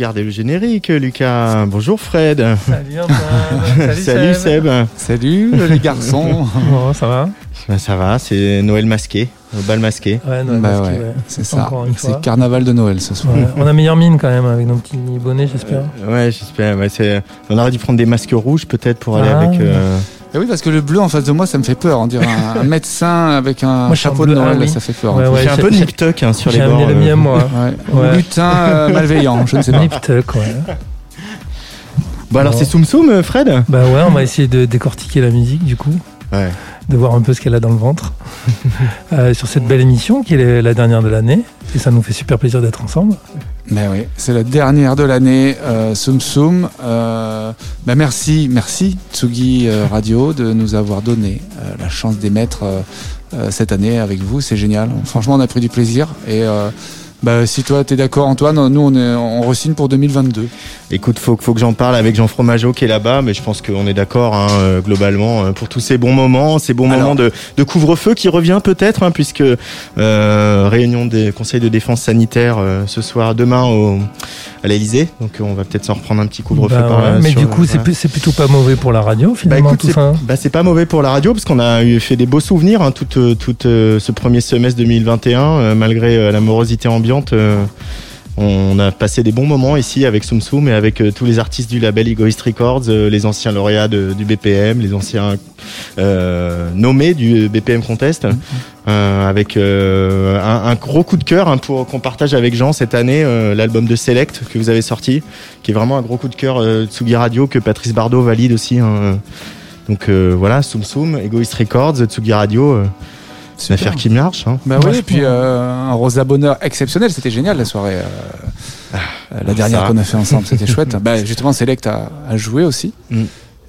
Garder le générique, Lucas. Bonjour Fred. Salut Antoine. Salut, Seb. Salut les garçons. Bon, ça va Ben, ça va, c'est Noël masqué, au bal masqué. Ouais, Noël Bah masqué, ouais, ouais. c'est ça. C'est carnaval de Noël ce soir. Ouais, On a meilleure mine quand même avec nos petits bonnets, j'espère. Ouais, j'espère. ouais, c'est- on aurait dû prendre des masques rouges peut-être pour aller Ah. avec. euh, Et oui, parce que le bleu en face de moi, ça me fait peur. On dirait un, un médecin avec un Moi, chapeau de Noël, ah ça fait peur. Ouais, ouais. J'ai un j'ai- peu de j'ai- Nick Tuck hein, sur les J'ai bords. amené le euh. mien, moi. Ouais. Ouais. Ou lutin euh, malveillant, je ne sais pas. Nip Tuck, ouais. Bon, alors Bon. c'est Soum Soum, euh, Fred? Bah ouais, on va essayer de décortiquer la musique du coup, Ouais. De voir un peu ce qu'elle a dans le ventre Euh, sur cette belle émission qui est la dernière de l'année. Et ça nous fait super plaisir d'être ensemble. Mais oui, c'est la dernière de l'année. Euh, Soum Soum. Euh, bah merci, merci Tsugi euh, Radio de nous avoir donné euh, la chance d'émettre cette année avec vous. C'est génial. Franchement, on a pris du plaisir. Et euh, bah, si toi, tu es d'accord, Antoine, nous, on, est, on re-signe pour 2022. Écoute, faut, faut que j'en parle avec Jean Fromageau qui est là-bas, mais je pense qu'on est d'accord hein, euh, globalement euh, pour tous ces bons moments, ces bons Alors. moments de, de couvre-feu qui revient peut-être, hein, puisque euh, réunion des conseils de défense sanitaire euh, ce soir, demain au, à l'Elysée, donc on va peut-être s'en reprendre un petit couvre-feu. Bah par ouais, là mais sur- du coup, c'est voilà. plus- c'est plutôt pas mauvais pour la radio Bah finalement écoute, tout c'est ça. hein. bah, c'est pas mauvais pour la radio parce qu'on a eu fait des beaux souvenirs hein, tout, tout euh, ce premier semestre 2021 euh, malgré euh, la morosité ambiante. Euh, on a passé des bons moments ici avec Soum Soum et avec euh, tous les artistes du label Egoist Records, euh, les anciens lauréats de- du BPM, les anciens euh, nommés du BPM Contest, euh, avec un, un gros coup de cœur hein, pour qu'on partage avec Jean cette année l'album de Select que vous avez sorti, qui est vraiment un gros coup de cœur Tsugi Radio que Patrice Bardot valide aussi. hein. Donc voilà, Soum Soum, Egoist Records, Tsugi Radio, c'est une affaire qui marche. Hein. Bah oui, et puis euh, un Rosa Bonheur exceptionnel, c'était génial la soirée. euh, euh, la dernière qu'on a fait ensemble, c'était chouette. Bah, justement, Select a, a joué aussi. Mm.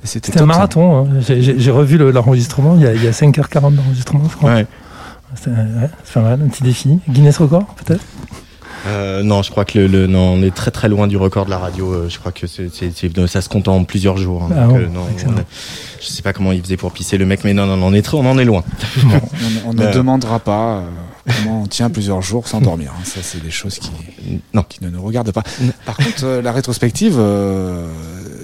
C'était un marathon. hein. J'ai- revu le- l'enregistrement. Il, y a- il y a 5h40 d'enregistrement, je crois. Ouais. C'est ouais, c'est pas mal, un petit défi. Guinness record, peut-être? Euh, non, je crois que le, le- non, on est très très loin du record de la radio. euh, je crois que c'est, c'est- c'est- ça se compte en plusieurs jours. hein. Ah Donc, bon, euh, non, je sais pas comment il faisait pour pisser le mec, mais non, non, non, on est très, on en est loin. On, on ne demandera pas euh, comment on tient plusieurs jours sans dormir. hein. Ça, c'est des choses qui, Non. qui ne nous regardent pas. Par contre, euh, la rétrospective, euh,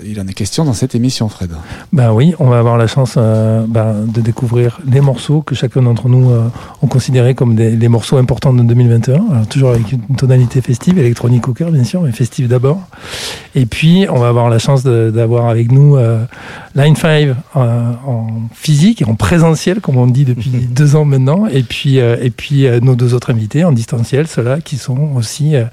il en est question dans cette émission, Fred. Ben oui, on va avoir la chance euh, ben, de découvrir les morceaux que chacun d'entre nous euh, ont considérés comme des, les morceaux importants de 2021. Alors, toujours avec une tonalité festive, électronique au cœur bien sûr, mais festive d'abord. Et puis on va avoir la chance d'avoir avec nous euh, Line 5 euh, en physique et en présentiel, comme on dit depuis deux ans maintenant. Et puis, euh, et puis euh, nos deux autres invités en distanciel, ceux-là qui sont aussi euh,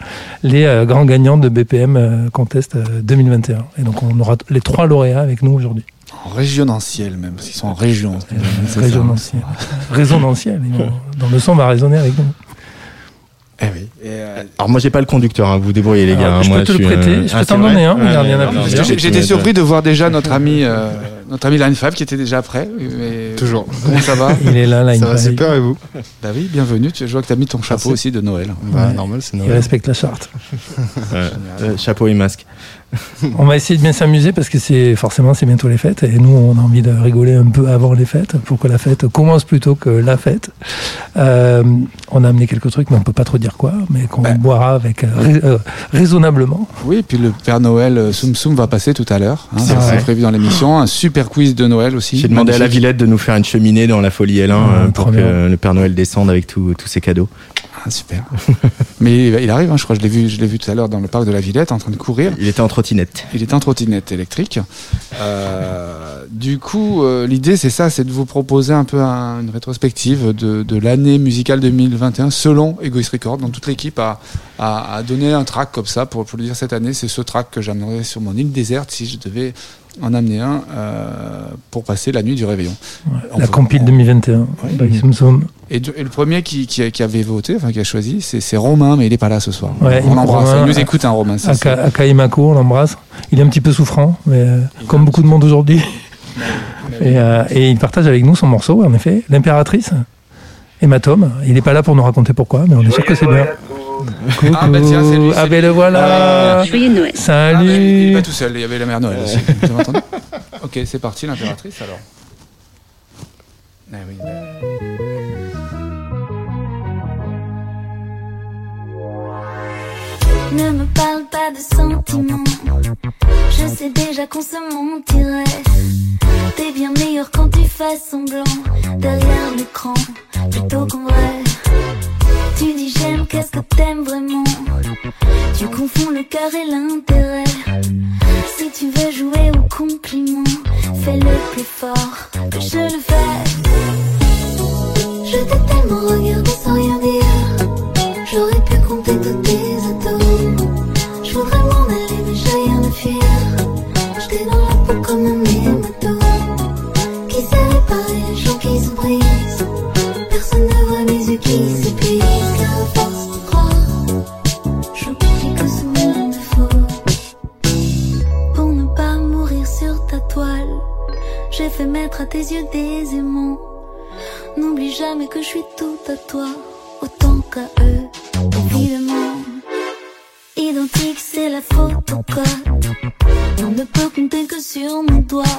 les euh, grands gagnants de BPM Contest euh, 2021. Et donc on aura les trois lauréats avec nous aujourd'hui. En régionentiel même, parce qu'ils sont en région. Ça. Résonantiel. Dans le son va résonner avec nous. Eh oui. Et, euh, Alors moi j'ai pas le conducteur, hein, vous débrouillez les gars. Alors, hein, je moi, peux te le prêter, euh, je peux ah, t'en donner un, J'étais surpris de voir déjà notre ami, euh, notre ami Line 5 qui était déjà prêt. Mais Toujours. Comment ça va Il est là, là, Ça va super et vous Bah oui, bienvenue. Tu- Je vois que tu as mis ton chapeau aussi de Noël. Bah, Ouais. normal, c'est Il Noël. respecte la charte. Euh, chapeau et masque. On va essayer de bien s'amuser parce que c'est forcément c'est bientôt les fêtes et nous on a envie de rigoler un peu avant les fêtes pour que la fête commence plutôt que la fête. Euh, on a amené quelques trucs mais on peut pas trop dire quoi, mais qu'on Ben. boira avec euh, rais- euh, raisonnablement. Oui, et puis le Père Noël euh, Soum Soum va passer tout à l'heure. hein, C'est prévu dans l'émission. Un super quiz de Noël aussi. J'ai demandé à la. Villette de nous faire une cheminée dans la folie L1 Ah, euh, pour que bien. le Père Noël descende avec tous tous ses cadeaux. Ah, super. Mais il arrive, hein, je crois, je l'ai vu, je l'ai vu tout à l'heure dans le parc de la Villette en train de courir. Il était en trottinette. Il est en trottinette électrique. Euh, du coup, euh, l'idée, c'est ça, c'est de vous proposer un peu un- une rétrospective de, de l'année musicale 2021 selon Egoist Record. Donc toute l'équipe a, a, a donné un track comme ça pour, pour le dire cette année. C'est ce track que j'amènerais sur mon île déserte si je devais en amener un euh, pour passer la nuit du réveillon. On la compile on- 2021 by Soum Soum. Et, et le premier qui, qui, qui avait voté, enfin qui a choisi, c'est Romain, mais il est pas là ce soir. Ouais, on l'embrasse. Romain, Il nous écoute, un Romain. ça, c'est- Aka, Aka Imako, on l'embrasse. Il est un petit peu souffrant, mais euh, comme beaucoup de monde aujourd'hui. Et, euh, et il partage avec nous son morceau, en effet, l'impératrice. Hématome. Il n'est pas là pour nous raconter pourquoi, mais on est sûr que c'est bien. Coucou. Ah, bah tiens, c'est lui, Ah c'est ben le voilà. Joyeux Noël. Ah, mais il est Salut. pas tout seul, il y avait la mère Noël aussi. Vous avez entendu Ok, c'est parti, l'impératrice alors. Ah oui, bah. Ne me parle pas de sentiments. Je sais déjà qu'on se mentirait. T'es bien meilleur quand tu fais semblant derrière l'écran plutôt qu'en vrai. Tu dis j'aime, qu'est-ce que t'aimes vraiment? Tu confonds le cœur et l'intérêt. Si tu veux jouer au compliment, fais-le plus fort que je le fais. Je t'ai tellement regardé sans rien dire. J'aurais pu compter tous tes atomes. Je voudrais m'en aller, mais j'ai rien de fier. J'étais dans la peau comme un fait mettre à tes yeux des aimants. N'oublie jamais que je suis tout à toi, autant qu'à eux, évidemment. Identique, c'est la photocode. On ne peut compter que sur mon doigt.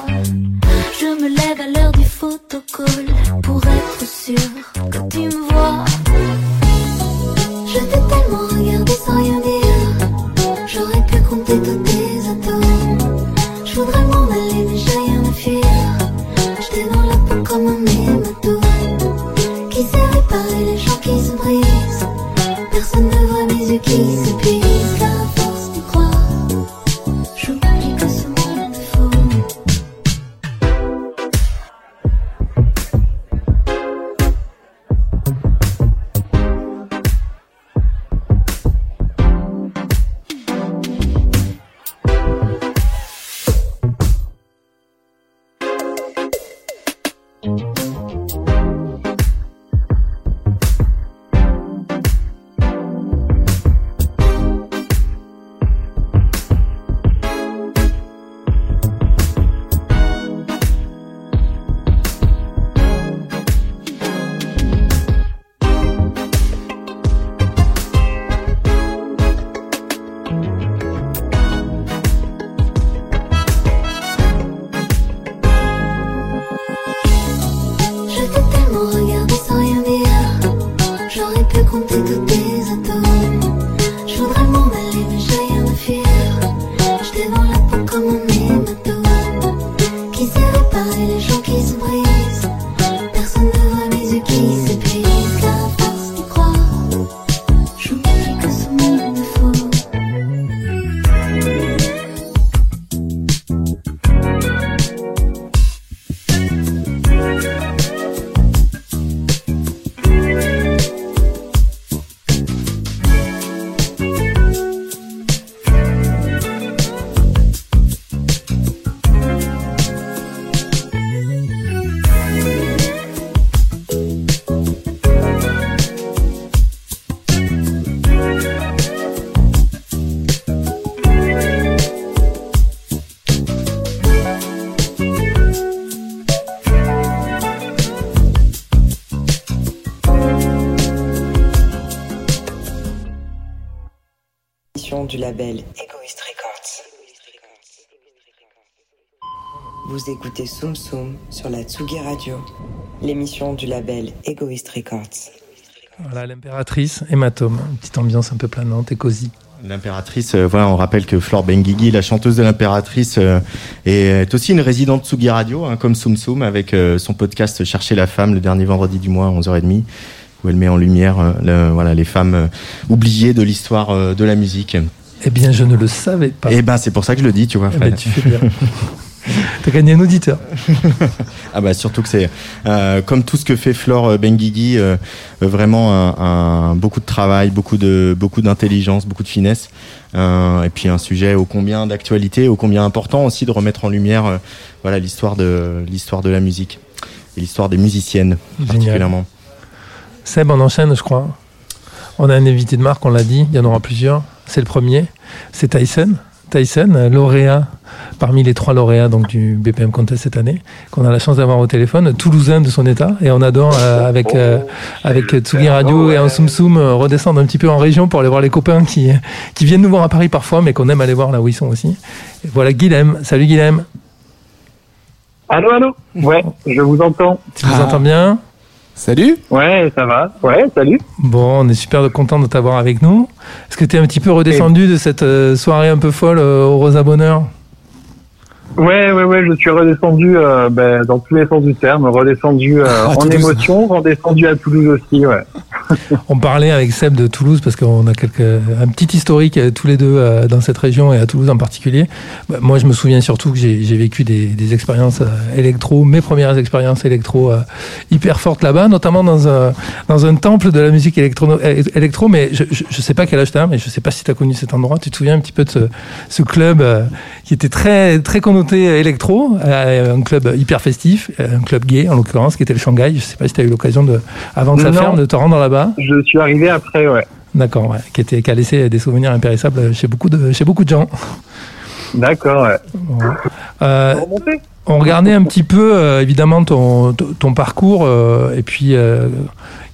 Je me lève à l'heure du photocall pour être sûr que tu me vois. Je t'ai tellement regardé sans rien dire. Ne label Egoist Records. Vous écoutez Soum Soum sur la Tsugi Radio, l'émission du label Egoist Records. Voilà, l'impératrice, hématome. Une petite ambiance un peu planante et cosy. L'impératrice, euh, voilà, on rappelle que Flore Benguigui, la chanteuse de l'impératrice, euh, est aussi une résidente Tsugi Radio, hein, comme Soum Soum, avec euh, son podcast Chercher la femme, le dernier vendredi du mois à 11h30, où elle met en lumière euh, le- voilà, les femmes euh, oubliées de l'histoire euh, de la musique. Eh bien, je ne le savais pas. Et ben, c'est pour ça que je le dis, tu vois, Eh ben, Fred. tu fais bien. T'as gagné un auditeur. Ah bah surtout que c'est euh, comme tout ce que fait Flore euh, Benguigui, euh, vraiment un, un- beaucoup de travail, beaucoup de beaucoup d'intelligence, beaucoup de finesse, euh, et puis un sujet ô combien d'actualité, ô combien important aussi de remettre en lumière, voilà l'histoire de l'histoire de la musique et l'histoire des musiciennes Génial. particulièrement. Seb, on enchaîne, je crois. On a un invité de marque, on l'a dit, il y en aura plusieurs. C'est le premier, c'est Tyson. Tyson, euh, lauréat parmi les trois lauréats donc, du BPM Contest cette année, qu'on a la chance d'avoir au téléphone, toulousain de son état, et on adore euh, avec, euh, avec Tsugi Radio et un Soum Soum euh, redescendre un petit peu en région pour aller voir les copains qui, qui viennent nous voir à Paris parfois, mais qu'on aime aller voir là où ils sont aussi. Et voilà Guilhem. Salut Guilhem. Allô, allô? Ouais, je vous entends. Tu nous Ah. entends bien? Salut Ouais, ça va. Ouais, salut. Bon, on est super content de t'avoir avec nous. Est-ce que tu es un petit peu redescendu de cette euh, soirée un peu folle euh, au Rosa Bonheur? Ouais, ouais, ouais, je suis redescendu euh, ben, dans tous les sens du terme, redescendu euh, À en Toulouse. émotion, redescendu à Toulouse aussi, ouais. On parlait avec Seb de Toulouse parce qu'on a quelques, un petit historique euh, tous les deux euh, dans cette région et à Toulouse en particulier. Bah, moi, je me souviens surtout que j'ai vécu des, des expériences électro, mes premières expériences électro hyper fortes là-bas, notamment dans un, dans un temple de la musique électro. électro mais je, je, je sais pas quel âge t'as, mais je sais pas si t'as connu cet endroit. Tu te souviens un petit peu de ce, ce club qui était très, très électro, euh, un club hyper festif, euh, un club gay en l'occurrence, qui était le Shanghai. Je sais pas si tu as eu l'occasion de, avant que ça Non. ferme, de te rendre là-bas. Je suis arrivé après, ouais. D'accord, ouais, qui, était, qui a laissé des souvenirs impérissables chez beaucoup de, chez beaucoup de gens. D'accord, ouais. Euh, on regardait un petit peu, euh, évidemment, ton, ton parcours, euh, et puis euh,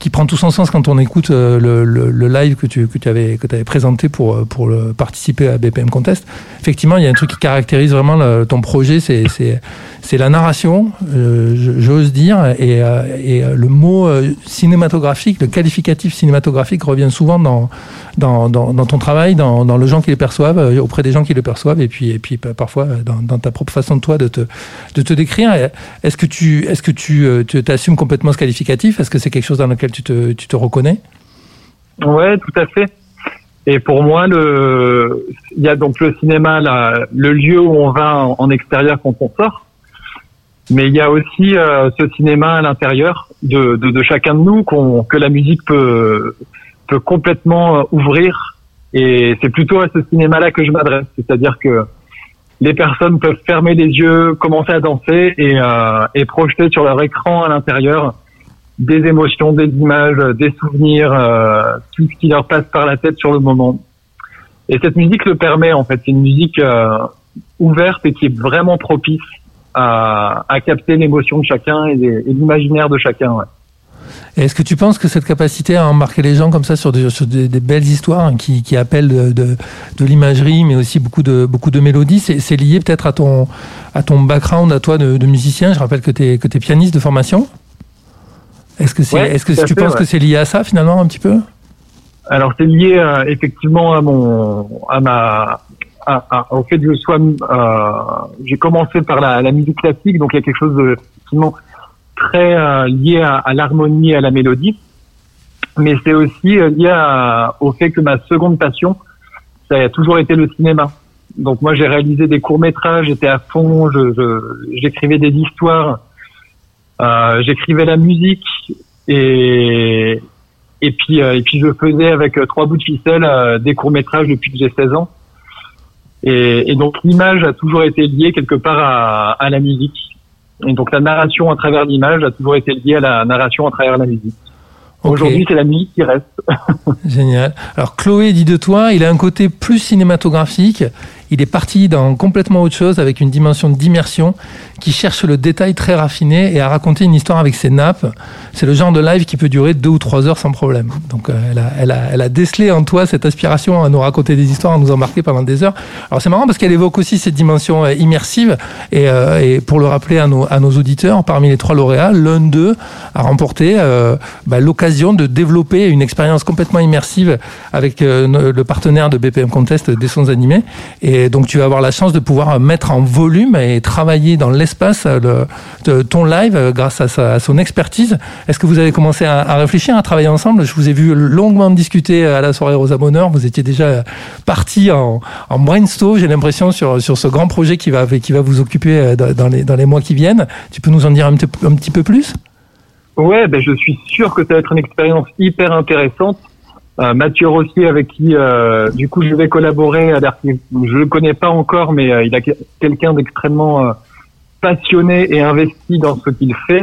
qui prend tout son sens quand on écoute euh, le, live que tu, que tu avais, que avais présenté pour, euh, pour participer à BPM Contest. Effectivement, il y a un truc qui caractérise vraiment ton projet, c'est la narration, euh, j'ose dire, et, et le mot cinématographique, le qualificatif cinématographique revient souvent dans, dans, dans, ton travail, dans, dans le gens qui les perçoivent, auprès des gens qui le perçoivent, et puis, et puis pa- parfois dans, ta propre façon de toi de te, de te décrire. Est-ce que tu, est-ce que tu, tu t'assumes complètement ce qualificatif? Est-ce que c'est quelque chose dans lequel tu te, tu te reconnais Ouais, tout à fait. Et pour moi, le, il y a donc le cinéma, le lieu où on va en, extérieur quand on sort. Mais il y a aussi euh, ce cinéma à l'intérieur de, chacun de nous que la musique peut, peut complètement euh, ouvrir. Et c'est plutôt à ce cinéma-là que je m'adresse. C'est-à-dire que les personnes peuvent fermer les yeux, commencer à danser et, euh, et projeter sur leur écran à l'intérieur des émotions, des images, des souvenirs, euh, tout ce qui leur passe par la tête sur le moment. Et cette musique le permet en fait. C'est une musique euh, ouverte et qui est vraiment propice à, à capter l'émotion de chacun et, l'imaginaire de chacun. Est-ce que tu penses que cette capacité à embarquer les gens comme ça sur des, sur des, belles histoires hein, qui, qui appellent de, de, l'imagerie, mais aussi beaucoup de, beaucoup de mélodies, c'est lié peut-être à ton, à ton background, à toi de, musicien? Je rappelle que tu que es pianiste de formation. Est-ce que, c'est, Ouais, est-ce que tu fait, penses ouais. que c'est lié à ça finalement un petit peu? Alors c'est lié euh, effectivement à mon, à ma, à- à- au fait que je sois, euh, j'ai commencé par la, la musique classique, donc il y a quelque chose de effectivement très euh, lié à, à l'harmonie et à la mélodie, mais c'est aussi euh, lié à- au fait que ma seconde passion, ça a toujours été le cinéma. Donc moi j'ai réalisé des courts métrages, j'étais à fond, je, je- j'écrivais des histoires, euh, j'écrivais la musique et et puis euh, et puis je faisais avec euh, trois bouts de ficelle des courts métrages depuis que j'ai 16 ans. Et, et donc l'image a toujours été liée quelque part à, à la musique. Et donc la narration à travers l'image a toujours été liée à la narration à travers la musique. Aujourd'hui c'est la musique qui reste. Génial. Alors Chloé dit de toi, il a un côté plus cinématographique. Il est parti dans complètement autre chose avec une dimension d'immersion qui cherche le détail très raffiné et à raconter une histoire avec ses nappes. C'est le genre de live qui peut durer deux ou trois heures sans problème. Donc euh, elle, a, elle, a, elle a décelé en toi cette aspiration à nous raconter des histoires, à nous embarquer pendant des heures. Alors c'est marrant parce qu'elle évoque aussi cette dimension euh, immersive et, euh, et pour le rappeler à nos, auditeurs, parmi les trois lauréats, l'un d'eux a remporté bah, l'occasion de développer une expérience complètement immersive avec le partenaire de BPM Contest des sons animés. Et donc tu vas avoir la chance de pouvoir mettre en volume et travailler dans l'espace euh, ton live euh, grâce à, son expertise. Est-ce que vous avez commencé à, réfléchir, à travailler ensemble? Je vous ai vu longuement discuter à la soirée Rosa Bonheur. Vous étiez déjà parti en, en brainstorm, j'ai l'impression, sur, sur ce grand projet qui va, qui va vous occuper euh, dans, les, dans les mois qui viennent. Tu peux nous en dire un, un petit peu plus? Ouais, ben je suis sûr que ça va être une expérience hyper intéressante. Euh, Mathieu Rossier, avec qui euh, du coup je vais collaborer, je le connais pas encore, mais euh, il a que- quelqu'un d'extrêmement passionné et investi dans ce qu'il fait.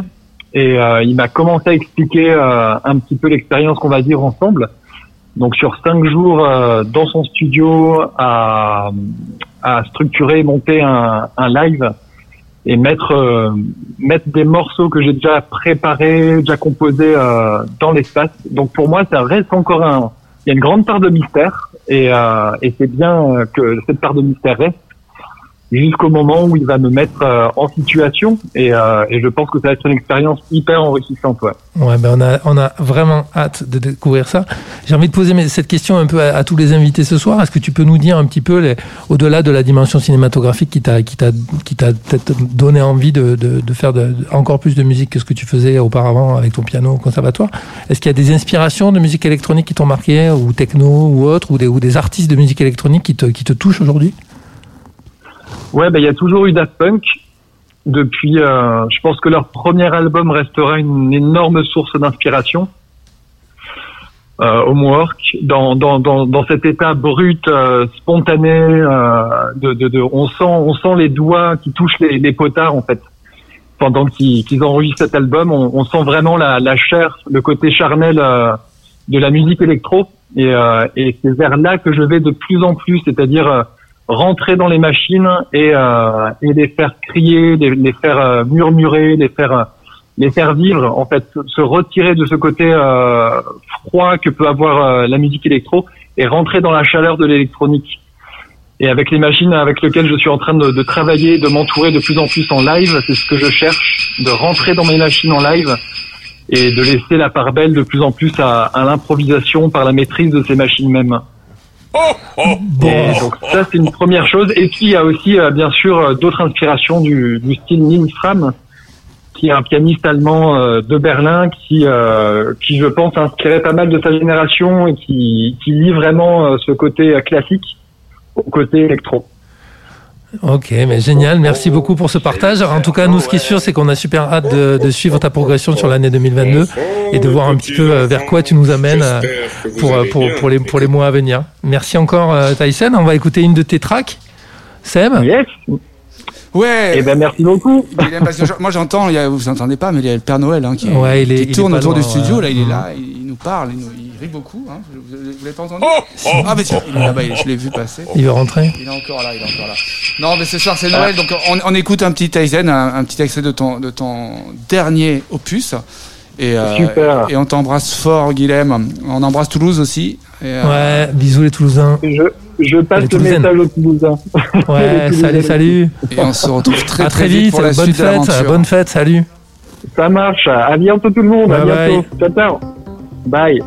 Et il m'a commencé à expliquer un petit peu l'expérience qu'on va vivre ensemble. Donc sur cinq jours dans son studio à, à structurer, monter un, un live et mettre euh, mettre des morceaux que j'ai déjà préparés, déjà composés euh, dans l'espace. Donc pour moi, ça reste encore un. Il y a une grande part de mystère et, euh, et c'est bien que cette part de mystère reste. Jusqu'au moment où il va me mettre euh, en situation et, euh, et, je pense que ça va être une expérience hyper enrichissante. Ouais, ouais ben on, a, on a vraiment hâte de découvrir ça. J'ai envie de poser cette question un peu à, tous les invités ce soir. Est-ce que tu peux nous dire un petit peu, au-delà de la dimension cinématographique qui t'a peut-être donné envie de, de, de faire encore plus de musique que ce que tu faisais auparavant avec ton piano au conservatoire? Est-ce qu'il y a des inspirations de musique électronique qui t'ont marqué, ou techno ou autre, ou des, ou des artistes de musique électronique qui te, qui te touchent aujourd'hui? Ouais, ben il y a toujours eu Daft Punk. Depuis, euh, je pense que leur premier album restera une énorme source d'inspiration. Euh, Homework, dans, dans, dans, dans cet état brut, euh, spontané, euh, de, de, de, on sent on sent les doigts qui touchent les, les potards en fait. Pendant qu'ils qu'ils enregistrent cet album, on, on, sent vraiment la, la chair, le côté charnel euh, de la musique électro. Et, euh, et c'est vers là que je vais de plus en plus, c'est-à-dire rentrer dans les machines et, euh, et les faire crier, les, faire euh, murmurer, les faire euh, les faire vivre, en fait, se retirer de ce côté euh, froid que peut avoir euh, la musique électro et rentrer dans la chaleur de l'électronique. Et avec les machines avec lesquelles je suis en train de, de travailler, de m'entourer de plus en plus en live, c'est ce que je cherche, de rentrer dans mes machines en live et de laisser la part belle de plus en plus à, à l'improvisation par la maîtrise de ces machines mêmes. Bon. donc ça c'est une première chose. Et puis il y a aussi euh, bien sûr euh, d'autres inspirations du, du style Nils Fram, qui est un pianiste allemand euh, de Berlin qui qui je pense inspirait pas mal de sa génération et qui qui lit vraiment ce côté classique au côté électro. Ok, mais génial. Merci beaucoup pour ce partage. En tout cas, nous, ce qui est sûr, c'est qu'on a super hâte de, de, suivre ta progression sur l'année 2022 et de voir un petit peu euh, vers quoi tu nous amènes euh, pour, euh, pour, pour, les, pour les mois à venir. Merci encore, Tyson. On va écouter une de tes tracks. Seb Yes. Ouais. Eh ben merci beaucoup. moi j'entends, vous entendez pas, mais il y a le Père Noël hein, qui, ouais, il est, qui tourne autour du studio. Là, il est là, il nous parle, il, nous, il rit beaucoup. Hein. Vous, vous l'avez pas entendu oh, oh, Ah mais tiens, il est là-bas, je l'ai vu passer. Il veut rentrer? Il est encore là, il est encore là. Non, mais ce soir c'est Noël, donc on, on, écoute un petit Tyson, un, un, petit extrait de ton de ton dernier opus. Et, euh, Super. et on t'embrasse fort, Guilhem. On embrasse Toulouse aussi. Et, euh... Ouais, bisous les Toulousains. Je... Je passe le message aux Toulousains. Ouais, salut, salut. Et on se retrouve très, à très, vite, vite pour la bonne suite fête, bonne fête, salut. Ça marche. À bientôt tout le monde. Bye à bientôt. bye. Ciao, ciao. Bye.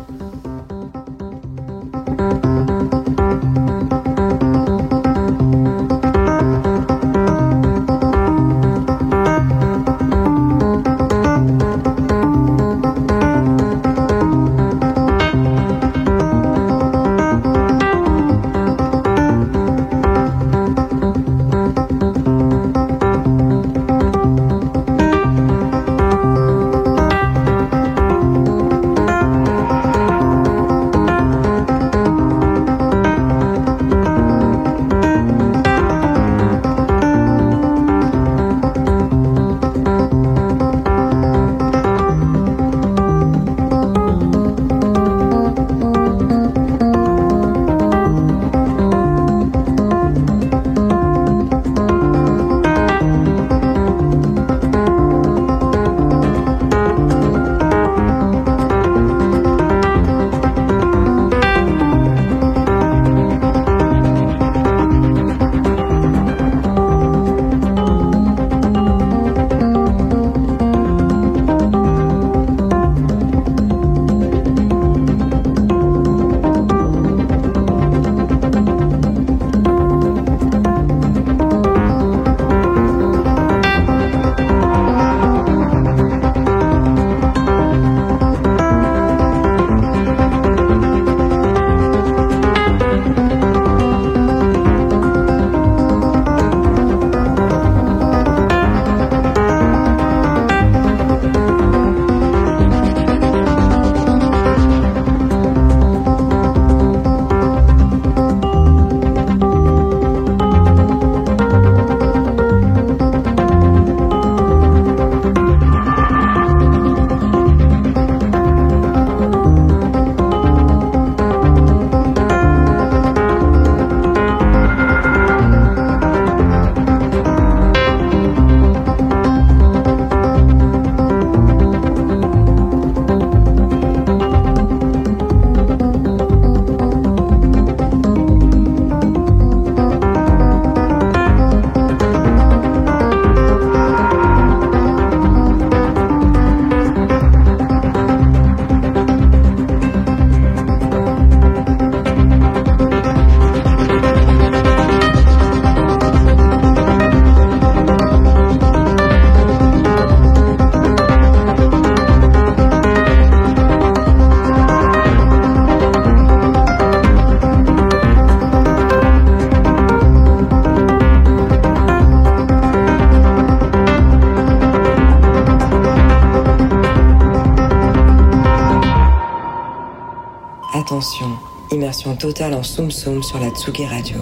Attention, immersion totale en Soum Soum sur la Tsugi Radio,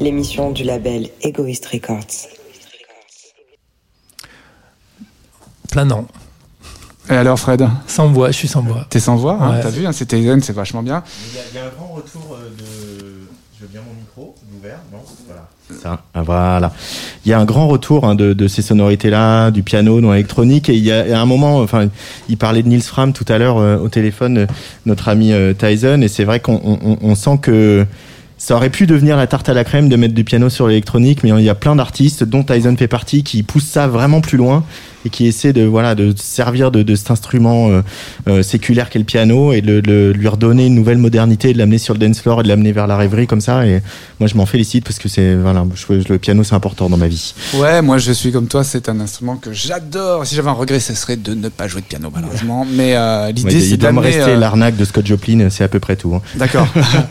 l'émission du label Egoist Records. Planant. Et alors, Fred? Sans voix, je suis sans voix. T'es sans voix, hein, Ouais. t'as vu, hein, c'était zen, c'est vachement bien. Il y, a- il y a un grand retour euh, de. Je veux bien mon micro ouvert, non? Voilà. Ça, ah, voilà. Il y a un grand retour hein, de, de ces sonorités-là, du piano dans l'électronique. Et il y a, il y a un moment, enfin, il parlait de Nils Fram tout à l'heure euh, au téléphone, euh, notre ami euh, Tyson. Et c'est vrai qu'on on, on- on sent que ça aurait pu devenir la tarte à la crème de mettre du piano sur l'électronique, mais il y a plein d'artistes, dont Tyson fait partie, qui poussent ça vraiment plus loin et qui essaient de voilà de se servir de, cet instrument euh, séculaire qu'est le piano et de, de lui redonner une nouvelle modernité, de l'amener sur le dance floor et de l'amener vers la rêverie comme ça. Et moi, je m'en félicite parce que c'est voilà, je- le piano c'est important dans ma vie. Ouais, moi je suis comme toi, c'est un instrument que j'adore. Si j'avais un regret, ce serait de ne pas jouer de piano, malheureusement. Mais euh, Ouais, l'idée, c'est il d'amener. rester euh, l'arnaque de Scott Joplin, c'est à peu près tout. hein. D'accord.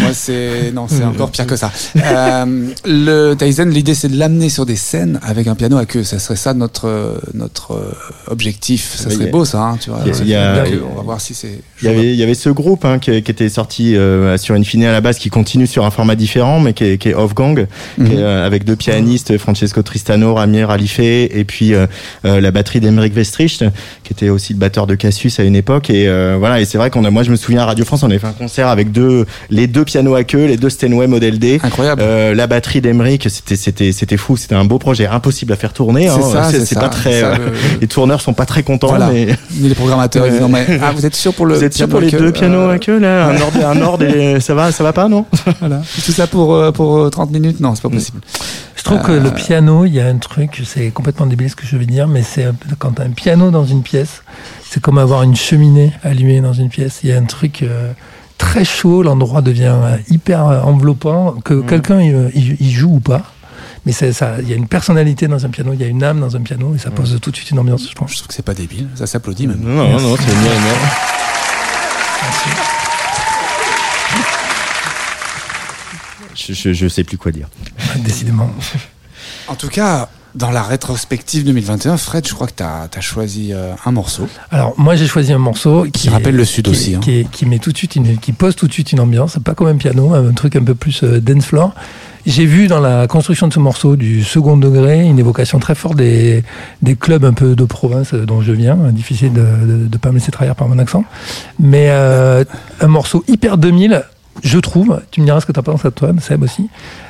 Moi, c'est non, c'est encore pire que ça. Euh, le Tyson, l'idée, c'est de l'amener sur des scènes avec un piano à queue. Ça serait ça notre notre objectif. Ça Il serait beau, ça. Hein, tu vois. il y a- on va voir si c'est. Il y avait, il y avait ce groupe hein, qui, qui était sorti euh, sur Infine à la base, qui continue sur un format différent, mais qui est, qui est Off Gang, Mhm. euh, avec deux pianistes, Francesco Tristano, Ramir Alifé, et puis euh, euh, la batterie d'Emeric Vestricht, qui était aussi le batteur de Cassius à une époque. Et euh, voilà, et c'est vrai qu'on a, moi je me souviens à Radio France, on avait fait un concert avec deux, les deux pianos à queue, les deux Steinway Model D. Incroyable. Euh, la batterie d'Emeric, c'était c'était c'était fou, c'était un beau projet, impossible à faire tourner. hein. C'est ça, c'est pas très. c'est ça, euh, le- Les tourneurs sont pas très contents, Voilà. mais Ni les programmateurs, non, mais ah, vous êtes sûr pour le vous êtes sûr piano pour les deux pianos Euh, à queue là, un ordre, un ordre, et ça va, ça va pas non Voilà. Tout ça pour euh, pour euh, 30 minutes Non, c'est pas possible. Je trouve que le piano, il y a un truc, c'est complètement débile ce que je vais dire, mais c'est quand t'as un piano dans une pièce, c'est comme avoir une cheminée allumée dans une pièce. Il y a un truc euh, très chaud, l'endroit devient euh, hyper euh, enveloppant, que quelqu'un il, il- il joue ou pas. Mais il y a une personnalité dans un piano, il y a une âme dans un piano, et ça pose tout de suite une ambiance, je pense. Je trouve que c'est pas débile. Ça s'applaudit même. Non, non, non, c'est bien, je, je, je sais plus quoi dire. Décidément. En tout cas, dans la rétrospective 2021, Fred, je crois que tu as, choisi euh, un morceau. Alors moi j'ai choisi un morceau qui, Qui rappelle le Sud qui- aussi, hein. qui, est- qui met tout de suite une, qui pose tout de suite une ambiance, pas comme un piano, un truc un peu plus euh, dance floor. J'ai vu dans la construction de ce morceau du second degré une évocation très forte des, clubs un peu de province dont je viens. Difficile de ne pas me laisser trahir par mon accent, mais euh, un morceau hyper 2000. Je trouve, tu me diras ce que tu en penses à toi, Seb aussi,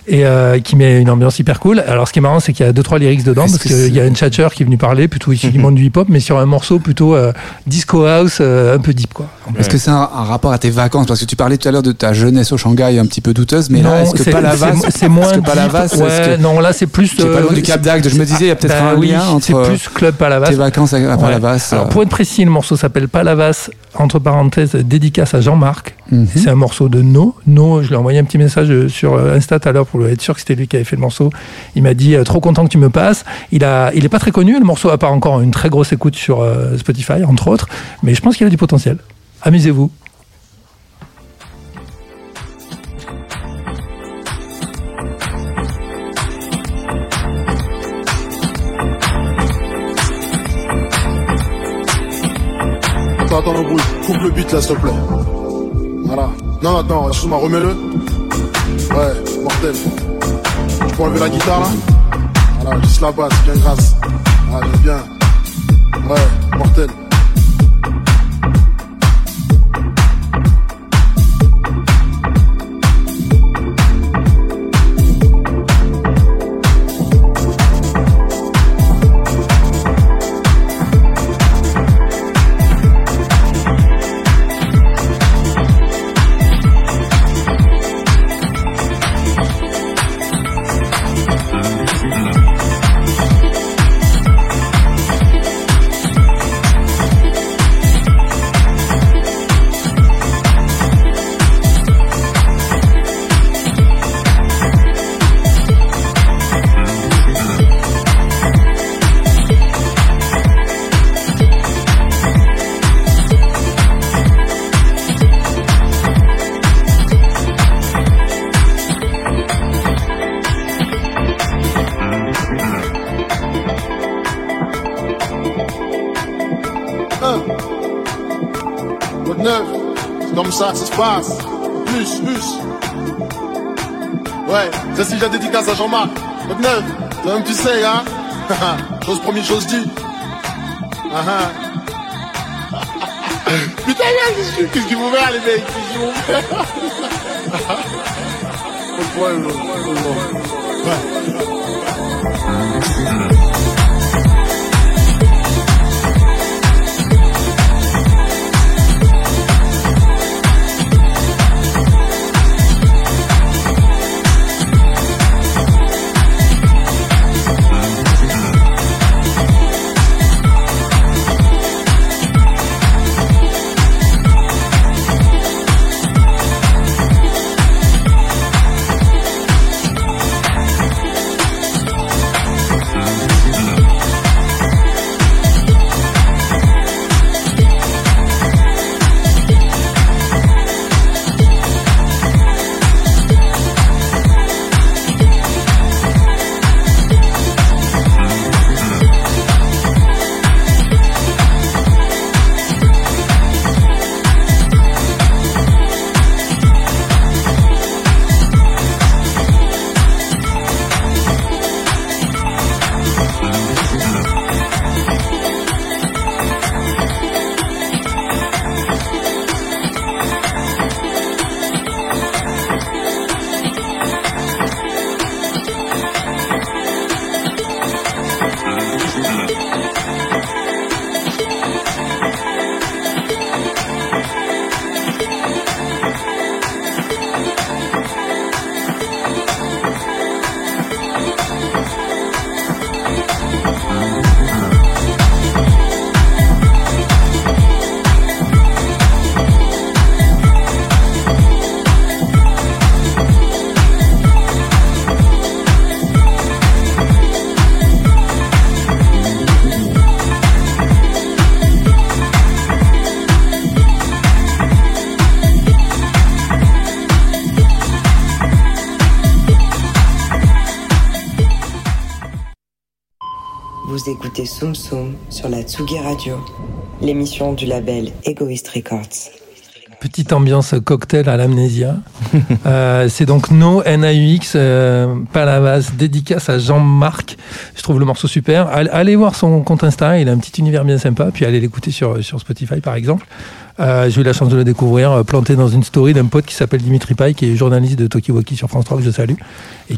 et euh, qui met une ambiance hyper cool. Alors, ce qui est marrant, c'est qu'il y a deux trois lyrics dedans, parce que qu'il y a une Chatcher qui est venu parler, plutôt issu du monde du hip-hop, mais sur un morceau plutôt euh, disco house, euh, un peu deep, quoi. Est-ce que c'est un, un rapport à tes vacances? Parce que tu parlais tout à l'heure de ta jeunesse au Shanghai un petit peu douteuse, mais là, est-ce que c'est- Palavas c'est- c'est moins est-ce que Palavas, deep. est-ce Ouais, que- non, là, c'est plus. Pas loin du Cap d'Agde. Je me disais, il y a peut-être bah un oui, lien C'est entre plus club Palavas. tes vacances à, à Ouais. Palavas. Alors, pour être précis, le morceau s'appelle Palavas, entre parenthèses, dédicace à Jean-Marc. Mhm. C'est un morceau de No. No, je lui ai envoyé un petit message euh, sur euh, Insta tout à l'heure pour être sûr que c'était lui qui avait fait le morceau. Il m'a dit euh, trop content que tu me passes. Il a, il est pas très connu. Le morceau a pas encore une très grosse écoute sur Spotify, entre autres, mais je pense qu'il a du potentiel. Amusez-vous. Attends, attends, l'embrouille. Coupe le beat là, s'il te plaît. Voilà. Non, attends, remets-le. Ouais, mortel. Tu peux enlever la guitare là Voilà, juste la basse, bien. Ah, j'aime bien. Ouais, mortel. Comme ça ça se passe. bus. Ouais, ça c'est la dédicace à Jean-Marc. Votre neuf, toi-même tu sais, hein. chose promise, chose due. Ah, ah. Putain, qu'est-ce qu'ils vont faire, les mecs? Qu'est-ce qu'ils vont faire? Ouais, écoutez Soum Soum sur la Tsugi Radio, l'émission du label Egoist Records. Petite ambiance cocktail à l'amnésia. euh, c'est donc No NAUX, euh, Palavas, dédicace à Jean-Marc. Je trouve le morceau super. Allez voir son compte Insta, il a un petit univers bien sympa. Puis allez l'écouter sur, sur Spotify par exemple. Euh, j'ai eu la chance de le découvrir euh, planté dans une story d'un pote qui s'appelle Dimitri Pai, qui est journaliste de Tokiwoki sur France 3, que je salue,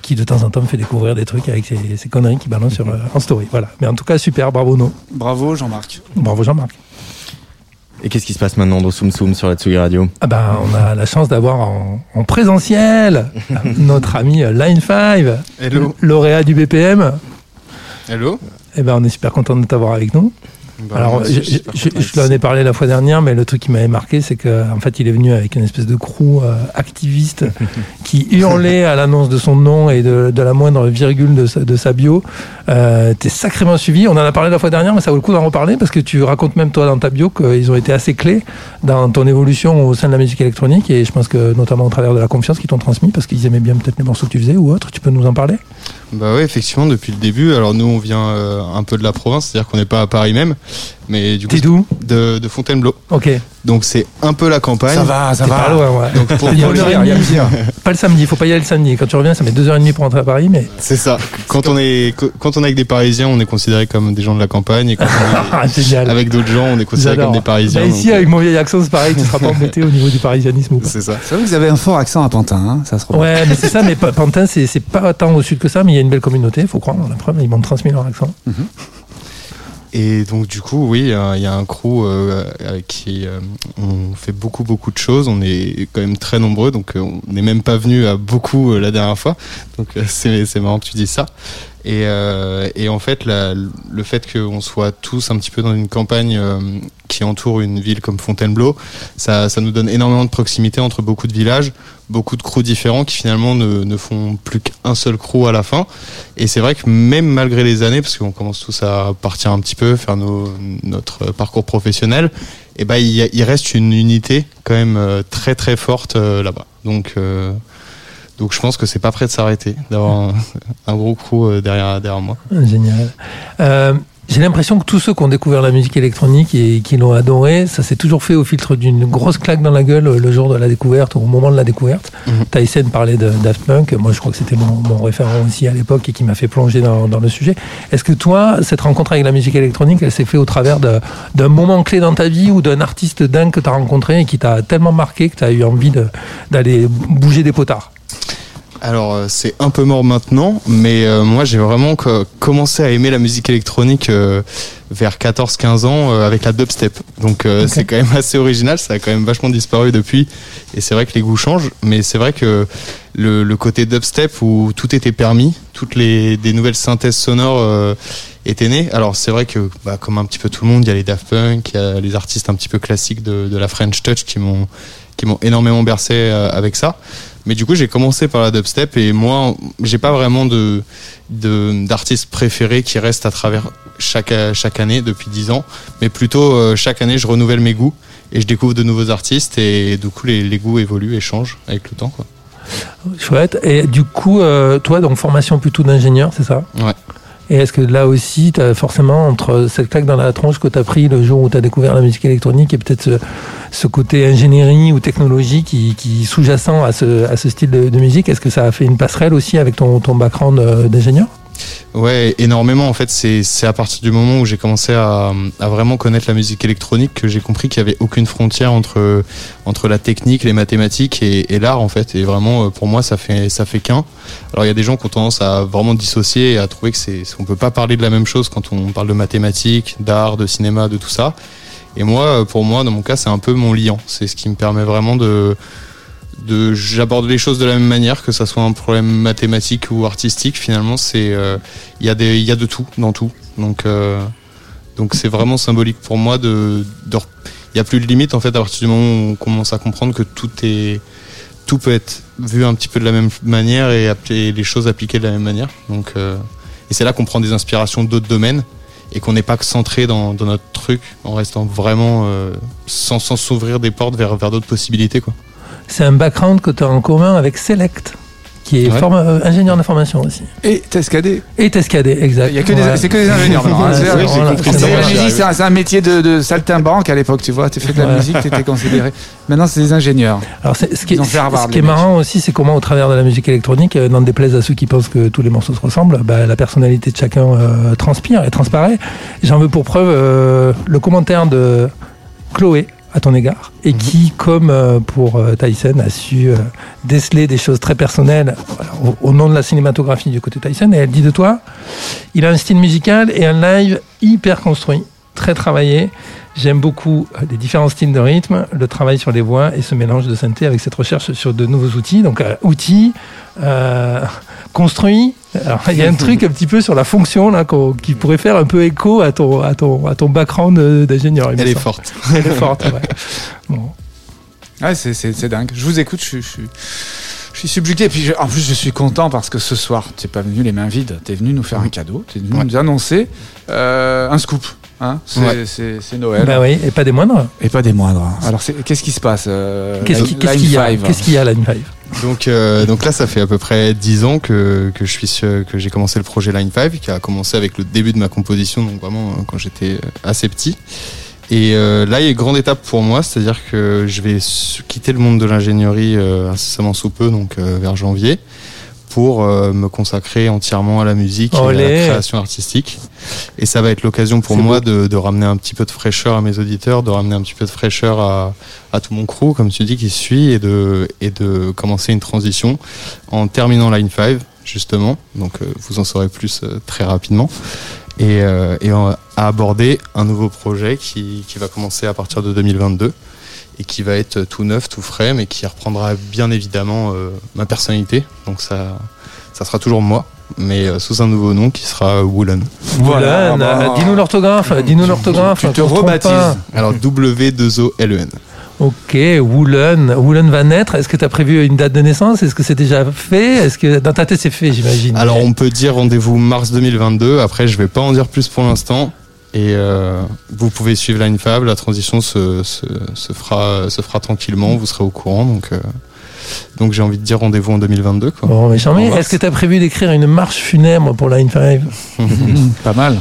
qui de temps en temps me fait découvrir des trucs avec ses, conneries qui balancent sur, euh, en story. Voilà. Mais en tout cas, super, bravo No. Bravo Jean-Marc. Bravo Jean-Marc. Et qu'est-ce qui se passe maintenant dans Soum Soum sur la Tsugi Radio? Ah ben, On a la chance d'avoir en, présentiel notre ami Line 5, lauréat du BPM. Hello. Eh ben, on est super content de t'avoir avec nous. Bah, Alors, je, je, je, l'en ai parlé la fois dernière, mais le truc qui m'avait marqué, c'est qu'en en fait, il est venu avec une espèce de crew euh, activiste qui hurlait à l'annonce de son nom et de, la moindre virgule de sa, bio. Euh, T'es sacrément suivi. On en a parlé la fois dernière, mais ça vaut le coup d'en reparler parce que tu racontes même toi dans ta bio qu'ils ont été assez clés dans ton évolution au sein de la musique électronique et je pense que notamment au travers de la confiance qu'ils t'ont transmis parce qu'ils aimaient bien peut-être les morceaux que tu faisais ou autres. Tu peux nous en parler? Bah oui, effectivement, depuis le début. Alors nous, on vient euh, un peu de la province, c'est-à-dire qu'on n'est pas à Paris même. Mais du coup, d'où? de, de Fontainebleau. Ok. Donc c'est un peu la campagne. Ça va, ça va. Pas loin, ouais. Donc pour, il Pas le samedi, il faut pas y aller le samedi. Quand tu reviens, ça met deux heures et demie pour rentrer à Paris, mais. C'est ça. Quand on est quand on est avec des Parisiens, on est considéré comme des gens de la campagne, et quand on est avec d'autres gens, on est considéré comme des Parisiens. Bah ici, avec mon vieil accent, c'est pareil. Tu seras pas embêté au niveau du parisianisme. C'est ça. C'est vrai que vous avez un fort accent à Pantin, hein ça se Ouais, mais c'est ça. Mais Pantin, c'est pas tant au sud que ça, mais il y a une belle communauté. Faut croire. La preuve, ils m'ont transmis leur accent. Mm et donc du coup, oui, il y a un crew euh, avec qui euh, on fait beaucoup beaucoup de choses. On est quand même très nombreux, donc euh, on n'est même pas venu à beaucoup la dernière fois. Donc c'est marrant que tu dis ça. Et, et en fait, la, le fait qu'on soit tous un petit peu dans une campagne qui entoure une ville comme Fontainebleau, ça, ça nous donne énormément de proximité entre beaucoup de villages beaucoup de crews différents qui finalement ne, ne font plus qu'un seul crew à la fin. Et c'est vrai que même malgré les années, parce qu'on commence tous à partir un petit peu, faire nos, notre parcours professionnel, et eh ben il, il, reste une unité quand même euh, très très forte euh, là-bas. Donc euh, donc je pense que c'est pas prêt de s'arrêter, d'avoir un, gros crew derrière, derrière moi. Génial. J'ai l'impression que tous ceux qui ont découvert la musique électronique et qui l'ont adoré, ça s'est toujours fait au filtre d'une grosse claque dans la gueule le jour de la découverte ou au moment de la découverte. Mhm. Tyson parlait de Daft Punk, moi je crois que c'était mon, mon référent aussi à l'époque et qui m'a fait plonger dans, dans le sujet. Est-ce que toi, cette rencontre avec la musique électronique, elle s'est fait au travers d'un moment clé dans ta vie ou d'un artiste dingue que tu as rencontré et qui t'a tellement marqué que tu as eu envie d'aller bouger des potards? Alors euh, c'est un peu mort maintenant, mais euh, moi j'ai vraiment co- commencé à aimer la musique électronique euh, vers 14-15 ans euh, avec la dubstep. Donc euh, c'est quand même assez original, ça a quand même vachement disparu depuis. Et c'est vrai que les goûts changent, mais c'est vrai que le, le côté dubstep où tout était permis, toutes les des nouvelles synthèses sonores euh, étaient nées. Alors c'est vrai que bah, comme un petit peu tout le monde, il y a les Daft Punk, il y a les artistes un petit peu classiques de, de la French Touch qui m'ont qui m'ont énormément bercé euh, avec ça. Mais du coup, j'ai commencé par la dubstep et moi, j'ai pas vraiment de d'artistes préférés qui restent à travers chaque chaque année depuis 10 ans, mais plutôt euh, chaque année, je renouvelle mes goûts et je découvre de nouveaux artistes et du coup, les, les goûts évoluent et changent avec le temps, quoi. Chouette. Et du coup, euh, toi, donc formation plutôt d'ingénieur, c'est ça? Ouais. Et est-ce que là aussi, tu as forcément, entre cette claque dans la tronche que tu as pris le jour où tu as découvert la musique électronique et peut-être ce, côté ingénierie ou technologie qui, qui sous-jacent à ce, style de, musique, est-ce que ça a fait une passerelle aussi avec ton, ton background euh, d'ingénieur? Ouais, énormément. En fait, c'est à partir du moment où j'ai commencé à, à vraiment connaître la musique électronique que j'ai compris qu'il y avait aucune frontière entre entre la technique, les mathématiques et, et l'art en fait. Et vraiment, euh, pour moi, ça fait ça fait qu'un. Alors, il y a des gens qui ont tendance à vraiment dissocier et à trouver que c'est on peut pas parler de la même chose quand on parle de mathématiques, d'art, de cinéma, de tout ça. Et moi, euh, pour moi, dans mon cas, c'est un peu mon liant. C'est ce qui me permet vraiment de de j'aborde les choses de la même manière que ça soit un problème mathématique ou artistique finalement c'est euh, il y a de tout dans tout. Donc euh, c'est vraiment symbolique pour moi de il y a plus de limite en fait à partir du moment où on commence à comprendre que tout est tout peut être vu un petit peu de la même manière et, les choses appliquées de la même manière. Euh, et c'est là qu'on prend des inspirations d'autres domaines et qu'on n'est pas centré dans, notre truc. En restant vraiment sans s'ouvrir des portes vers d'autres possibilités C'est un background que tu as en commun avec Select, qui est Ouais. forme- euh, ingénieur d'information aussi. Et Tescadé. Et Tescadé, exact. Il y a que des, Ouais. c'est que des ingénieurs hein. C'est- voilà, un, c'est un métier de, de saltimbanque à l'époque, tu vois. Tu fais de la Ouais. musique, tu étais considéré. Maintenant, c'est des ingénieurs. Alors, c'est- ce qui est, Ils ont fait Harvard, ce qui est marrant aussi, c'est comment, au travers de la musique électronique, euh, n'en déplaise à ceux qui pensent que tous les morceaux se ressemblent, bah, la personnalité de chacun euh, transpire et transparaît. J'en veux pour preuve euh, le commentaire de Chloé à ton égard, et Mhm. qui, comme euh, pour euh, Tyson, a su euh, déceler des choses très personnelles alors, au, au nom de la cinématographie du côté Tyson. Et elle dit de toi, il a un style musical et un live hyper construit, très travaillé. J'aime beaucoup les différents styles de rythme, le travail sur les voix et ce mélange de synthé avec cette recherche sur de nouveaux outils. Donc, euh, outils, construits. Alors, il y a un truc un petit peu sur la fonction là, qui pourrait faire un peu écho à ton, à ton, à ton background d'ingénieur. elle est forte Elle est forte, ouais. Bon. Ouais, c'est, dingue. Je vous écoute, je, suis- je, suis- je suis subjugué. Et puis, je- en plus, je suis content parce que ce soir, tu n'es pas venu les mains vides. Tu es venu nous faire un cadeau. Tu es venu Ouais. nous annoncer euh, un scoop. Hein c'est, Ouais. Noël. Bah oui, et pas des moindres. Et pas des moindres. Alors, qu'est-ce qui se passe euh, Qu'est-ce qu'il y a Five. Qu'est-ce qu'il y à Line 5 Donc, euh, donc là, ça fait à peu près 10 ans que, que je suis sur- que j'ai commencé le projet Line 5, qui a commencé avec le début de ma composition, donc vraiment euh, quand j'étais euh, assez petit. Et euh, là, il y a une grande étape pour moi, c'est-à-dire que je vais quitter le monde de l'ingénierie euh, incessamment sous peu, donc euh, vers janvier, pour euh, me consacrer entièrement à la musique et à la création artistique. Et ça va être l'occasion pour moi de, de ramener un petit peu de fraîcheur à mes auditeurs, de ramener un petit peu de fraîcheur à, à tout mon crew, comme tu dis, qui suit, et de, et de commencer une transition en terminant Line 5, justement. Donc euh, vous en saurez plus euh, très rapidement. Et, euh, et on- à aborder un nouveau projet qui, qui va commencer à partir de 2022 et qui va être tout neuf, tout frais, mais qui reprendra bien évidemment euh, ma personnalité. Donc ça, ça sera toujours moi, mais euh, sous un nouveau nom qui sera Woolen. Voilà, Voilà, bah, euh, dis-nous l'orthographe, dis-nous l'orthographe. tu te qu'on se trompe rebaptises. Alors W2OLEN. Ok, Woolen. Woolen va naître. Est-ce que tu as prévu une date de naissance? Est-ce que c'est déjà fait? Est-ce que dans ta tête c'est fait, j'imagine? Alors on peut dire rendez-vous mars 2022. Après, je vais pas en dire plus pour l'instant. Et euh, vous pouvez suivre Line Fab. La transition se, se, se fera se fera tranquillement. Vous serez au courant. Donc euh, donc j'ai envie de dire rendez-vous en 2022. Quoi. Bon, mais charmé. Est-ce que tu as prévu d'écrire une marche funèbre pour Line 5 Pas mal.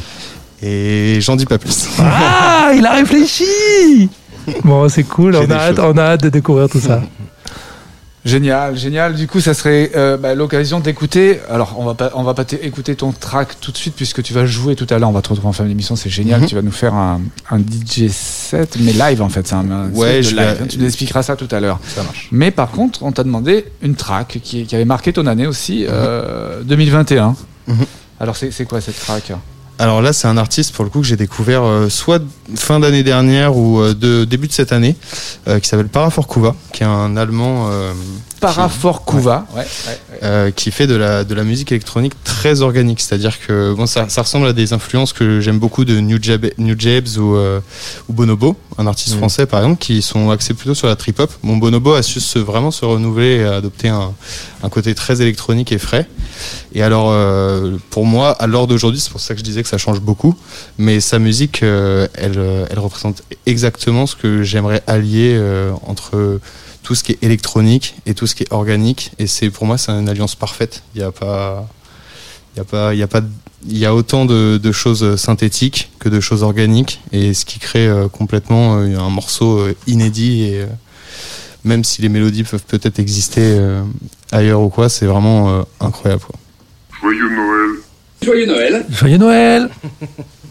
Et j'en dis pas plus. Ah, il a réfléchi Bon, c'est cool, on a, hâte, on a hâte de découvrir tout ça. Génial, génial. Du coup, ça serait euh, bah, l'occasion d'écouter. Alors, on va pas, on va pas écouter ton track tout de suite puisque tu vas jouer tout à l'heure. On va te retrouver en fin d'émission, c'est génial. Mhm. Tu vas nous faire un, un DJ set, mais live en fait. C'est un, Ouais, je live. vais- Tu nous expliqueras ça tout à l'heure. Ça marche. Mais par contre, on t'a demandé une track qui, qui avait marqué ton année aussi, euh, 2021. Mhm. Alors, c'est c'est quoi cette track? Alors là, c'est un artiste pour le coup que j'ai découvert euh, soit fin d'année dernière ou euh, de début de cette année, euh, qui s'appelle Parafor Kuva, qui est un Allemand Parafor Kuva. Ouais. ouais, ouais. euh, qui fait de la, de la musique électronique très organique. C'est-à-dire que bon, ça, ça ressemble à des influences que j'aime beaucoup de New, Jab, New Jabs ou, euh, ou Bonobo, un artiste Mhm. français par exemple, qui sont axés plutôt sur la trip-hop. Bon, Bonobo a su se, vraiment se renouveler et adopter un, un côté très électronique et frais. Et alors, euh, pour moi, à l'heure d'aujourd'hui, c'est pour ça que je disais que ça change beaucoup, mais sa musique, euh, elle, elle représente exactement ce que j'aimerais allier euh, entre tout ce qui est électronique et tout ce qui est organique. Et c'est pour moi, c'est une alliance parfaite. Il n'y a pas, il y a pas, il y a pas, il y a autant de, de choses synthétiques que de choses organiques, et ce qui crée euh, complètement euh, un morceau euh, inédit. Et euh, même si les mélodies peuvent peut-être exister euh, ailleurs ou quoi, c'est vraiment euh, incroyable. Quoi. Joyeux Noël. Joyeux Noël. Joyeux Noël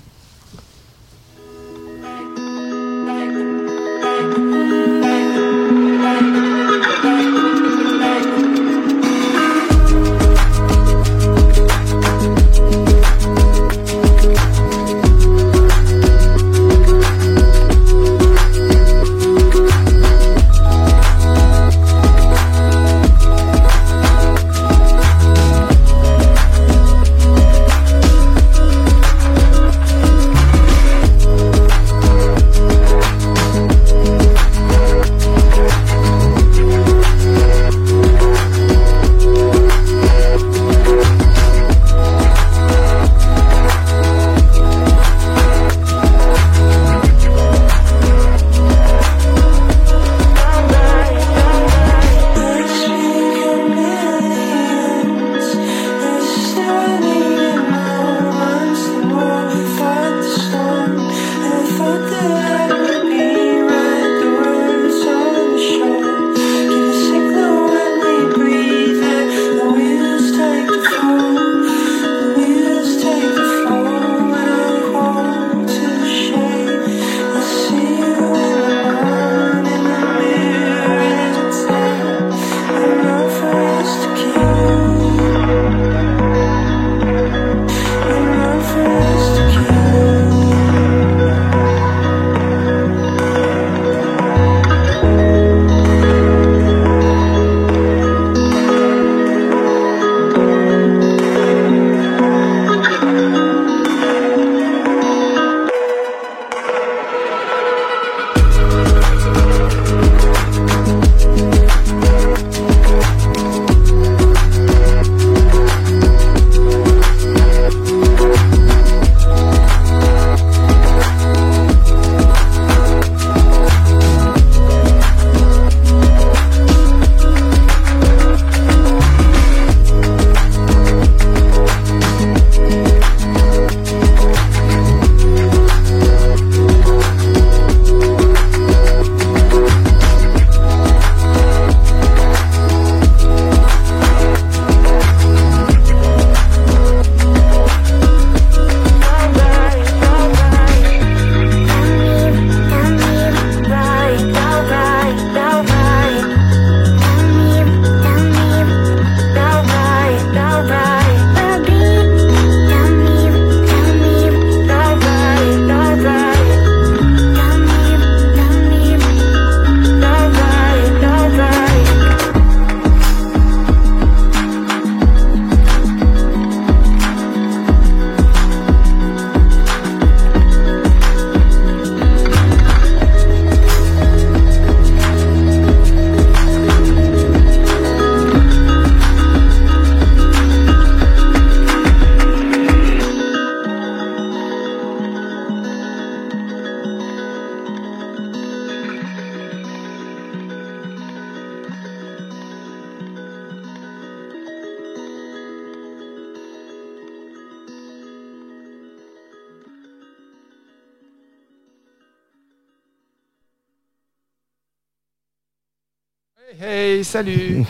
salut.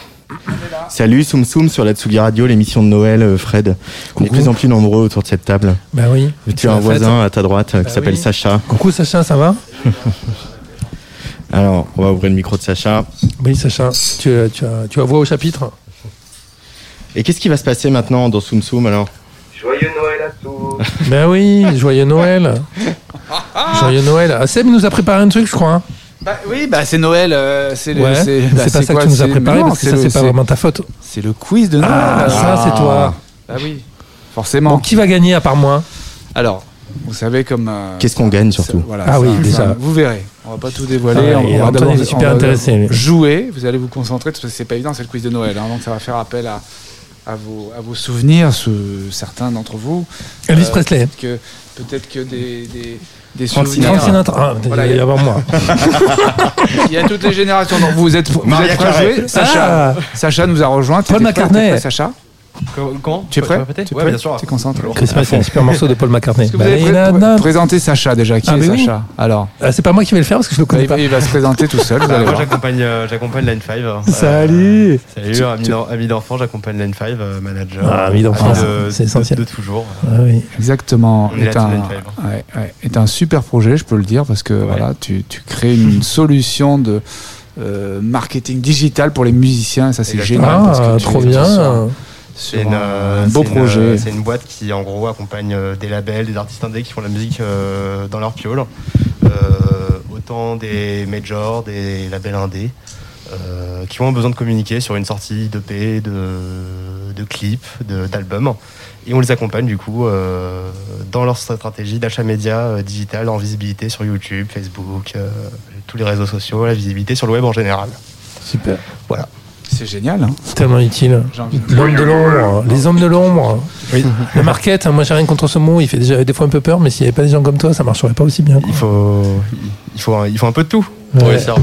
Salut Soum Soum sur la Tsugi Radio, l'émission de Noël, euh, Fred. On est de plus en plus nombreux autour de cette table. Bah oui. Tu as un fête. voisin à ta droite euh, qui Bah s'appelle oui. Sacha. Coucou Sacha, ça va? Alors, on va ouvrir le micro de Sacha. Oui Sacha, tu, tu, as, tu as voix au chapitre? Et qu'est-ce qui va se passer maintenant dans Soum Soum alors? Joyeux Noël à tous. Ben oui, joyeux Noël. joyeux Noël. Ah, Seb nous a préparé un truc, je crois. hein. Bah, oui, bah c'est Noël. euh, c'est Ouais. bah, pas ça que tu nous as c'est- préparé non, parce que ça le- c'est pas vraiment ta faute. C'est le quiz de Noël. Ah, ça c'est toi. Bah oui, forcément. Bon, qui va gagner à part moi Alors, vous savez comme. euh, Qu'est-ce qu'on gagne surtout voilà, Ah ça, oui, ça, déjà. Vous verrez. On va pas tout dévoiler. Ah, on va super on va intéressé. Jouer. Vous allez vous concentrer parce que c'est pas évident, c'est le quiz de Noël. hein, donc ça va faire appel à, à, vos, à vos souvenirs, ce- certains d'entre vous. Elvis Euh, Presley. Peut-être que, peut-être que des, des, des Frank souvenirs. Ah, Voilà, il y a- avant moi. Il y a toutes les générations. Donc vous êtes, vous êtes Sacha, Ah. Sacha nous a rejoint. Paul McCartney. Sacha Comment Tu es prêt Tu es Ouais, prêt bien sûr. Tu es concentré. Christmas, c'est un super morceau de Paul McCartney. Est-ce que vous avez pré- présenté Sacha déjà Qui Ah, est oui. Sacha Alors, Ah, c'est pas moi qui vais le faire parce que je le connais il, pas. il va se présenter tout seul. Vous Bah, allez moi j'accompagne euh, j'accompagne Line 5. euh, Salut. Salut, ami ami d'enfant, j'accompagne Line 5, euh, manager. Ah, ami d'enfant, c'est- de- c'est de- essentiel. De, toujours. Ah oui. Exactement. Est un, tout Line Five. ouais, ouais, est un super projet, je peux le dire, parce que voilà, tu, tu crées une solution de euh, marketing digital pour les musiciens. Ça, c'est génial. parce Ah, trop bien. Sur C'est une, un euh, beau projet. euh, C'est une boîte qui, en gros, accompagne euh, des labels, des artistes indés qui font de la musique euh, dans leur piole. Euh, autant des majors, des labels indés, euh, qui ont besoin de communiquer sur une sortie d'EP, de, de clips, d'albums. Et on les accompagne, du coup, euh, dans leur stratégie d'achat média euh, digital, en visibilité sur YouTube, Facebook, euh, tous les réseaux sociaux, la visibilité sur le web en général. Super. Voilà. C'est génial. Hein Tellement utile. J'ai envie de- L'homme de l'ombre, les hommes de l'ombre. Le market, moi j'ai rien contre ce mot, il fait déjà des fois un peu peur, mais s'il n'y avait pas des gens comme toi, ça marcherait pas aussi bien. quoi. Il faut, il faut, un, il faut un peu de tout pour Ouais. réussir.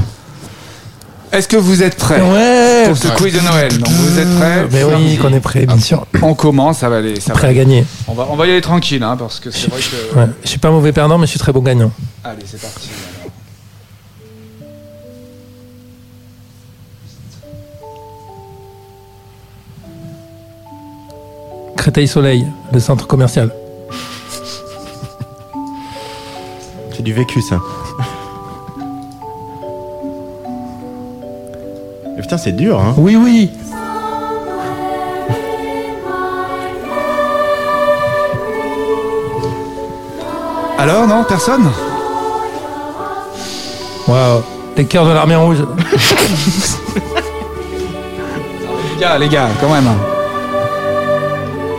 Est-ce que vous êtes prêts Ouais pour ce quiz de Noël? Donc vous êtes prêts? Mais oui, qu'on est prêt, bien sûr. On commence, ça va aller. Ça va Prêt à aller. gagner. On va, on va y aller tranquille, hein, parce que c'est vrai que. Ouais. Je suis pas mauvais perdant, mais je suis très bon gagnant. Allez, c'est parti. Créteil Soleil, le centre commercial. C'est du vécu ça. Mais putain, c'est dur, hein. Oui, oui. Alors, non, personne? Waouh. Les cœurs de l'armée rouge. Les gars, les gars, quand même.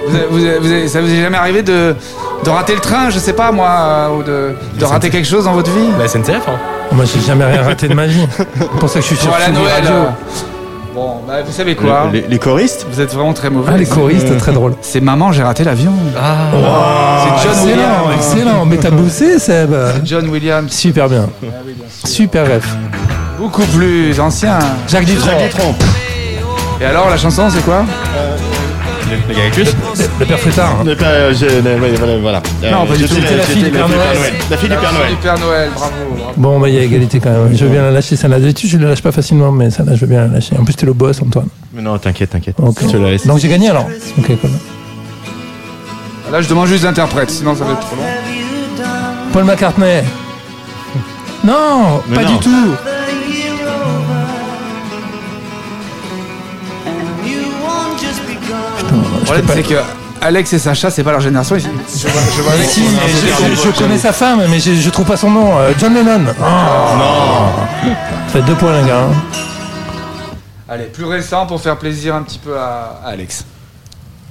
Vous avez- vous avez- vous avez- ça vous est jamais arrivé de, de rater le train, je sais pas moi, euh, ou de, de rater quelque chose dans votre vie La SNCF, hein. Moi, j'ai jamais rien raté de ma vie. C'est pour ça que je suis sur Pour aller à Tsugi Noël. Radio. euh, Bon, bah, vous savez quoi Le- les, les choristes Vous êtes vraiment très mauvais. Ah, les choristes, très drôle. C'est maman, j'ai raté l'avion. c'est John excellent, Williams. excellent. Mais t'as bossé, Seb. John Williams. Super bien. Super ref. Beaucoup plus ancien. Jacques Dutronc. Et alors, la chanson, c'est quoi? Le père Frétard. Pas, euh, je- ne- ouais, voilà, voilà. Euh, Non, pas du j'étais tout. la- C'était la fille du Père Noël. La fille du Père Noël. Du Père Noël, bravo. bravo. Bon, bah, il y a égalité quand même. Je veux bien la lâcher, celle-là. D'habitude, je ne la lâche pas facilement, mais celle-là, je veux bien la lâcher. En plus, t'es le boss, Antoine. Mais non, t'inquiète, t'inquiète. Ok. Je te la laisse. Donc, j'ai gagné alors Ok, cool. Là, je demande juste l'interprète, sinon ça va être trop long. Paul McCartney. Non, Mais pas non. du tout. Problème, c'est que Alex et Sacha, c'est pas leur génération. ils- Je vois, vois si, connais sa femme, mais je, je trouve pas son nom. Euh, John Lennon. Oh. non. Ça fait deux points, les gars. hein. Allez, plus récent pour faire plaisir un petit peu à à Alex.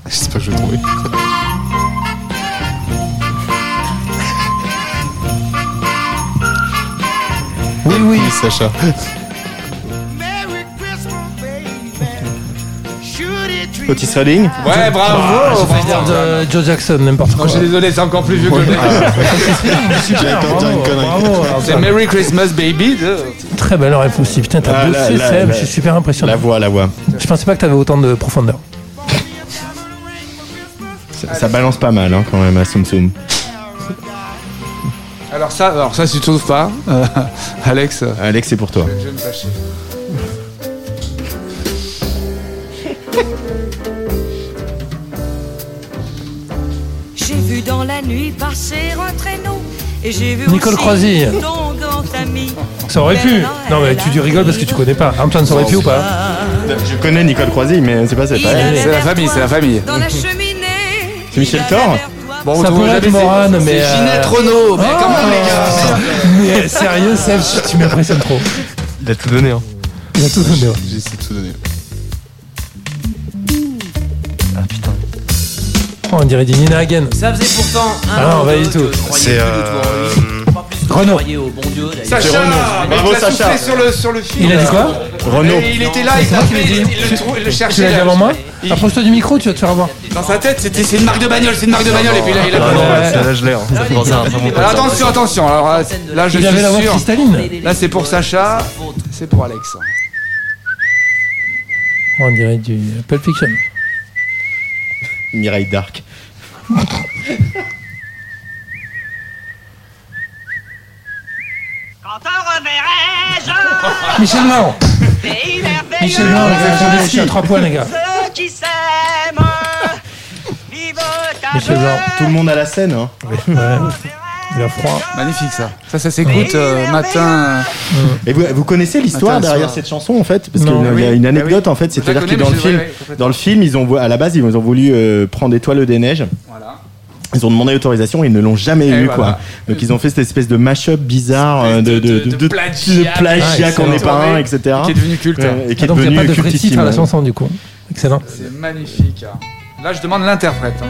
Je sais pas que je vais trouver. Oui, oui. Sacha. Otis Redding. Ouais, bravo. Je vais dire de Joe Jackson, n'importe Non, quoi. je suis désolé, c'est encore plus vieux que le Super, J'allais dire une bravo, connerie. bravo. Alors, C'est Merry Christmas Baby de... Très belle ref aussi. Putain, t'as Ah, bossé, Seb. Je suis super impressionné. La voix, la voix. Je pensais pas que t'avais autant de profondeur. Ça, ça balance pas mal hein, quand même à Soum Soum. Alors ça, alors ça, si tu trouves pas, euh, Alex, euh, Alex, c'est pour toi. je vais me fâcher. dans la nuit passer un traîneau et j'ai vu Nicole Croisy. ton grand ami. Ça aurait pu. Non, mais tu, tu rigoles parce que tu connais pas. Antoine, ça aurait pu ou pas Je connais Nicole Croisy, mais c'est pas elle. C'est la famille, c'est la famille. Dans la cheminée. C'est Michel Thor Bon, Ça pourrait jamais être Morane, mais. C'est euh, Ginette Renault, mais Oh quand même, les gars. Mais sérieux, Seb, tu m'impressionnes trop. Il a tout donné. Hein. Il a tout donné. ouais. J'ai essayé de tout donner. Ah putain. On dirait du Nina Hagen. Ça faisait pourtant un Ah non, an pas du tout. que je croyais C'est, plus euh, lui. Plus que je Renaud. croyais au bon Dieu d'ailleurs. Sacha, Renaud. Bravo, sur le sur le fil. Il a dit quoi Renaud. Et il était là, il C'est moi qui tapait, l'ai dit. il le trou- il le Tu cherchait. l'as dit là. avant moi Il- Approche-toi du micro, tu vas te faire avoir. Dans sa tête, c'était c'est une marque de bagnole, c'est une marque de bagnole, et puis là, il a Ah pas non, ouais. là je l'ai. hein. Ça fait penser à un très bon pote. Alors attention, attention. Alors là, là, je Il avait la voix suis sûr. cristalline. Là, c'est pour Sacha, c'est pour Alex. On dirait du Pulp Fiction. Mireille Dark. Quand on reverrai-je Michel merveilleux, Michel Blanc, les gars, je suis à 3 points, les gars. ceux qui s'aiment, vive ta Michel Blanc. Tout le monde à la scène. Hein. Ouais. Il a froid. Magnifique ça. Ça, ça s'écoute euh, matin. Et vous, vous connaissez l'histoire derrière soir. cette chanson en fait? Parce Non. qu'il y a une Ah anecdote oui. en fait, c'est-à-dire que connais, dans mais le je- film, ouais, ouais, complètement. dans le film, ils ont vou- à la base ils ont voulu euh, prendre Étoile des neiges. Voilà. Ils ont demandé l'autorisation et ils ne l'ont jamais Et eu voilà. quoi. Donc ils ont fait cette espèce de mash-up bizarre euh, de, de- de, de- de plagiat. de plagiat Ah, qu'on n'est pas un, etc. Qui est devenu culte. Ouais, et qui Ah, est donc il n'y a devenu pas de vrai cultissime. titre à la chanson du coup. Excellent. C'est magnifique. Là, je demande l'interprète. hein.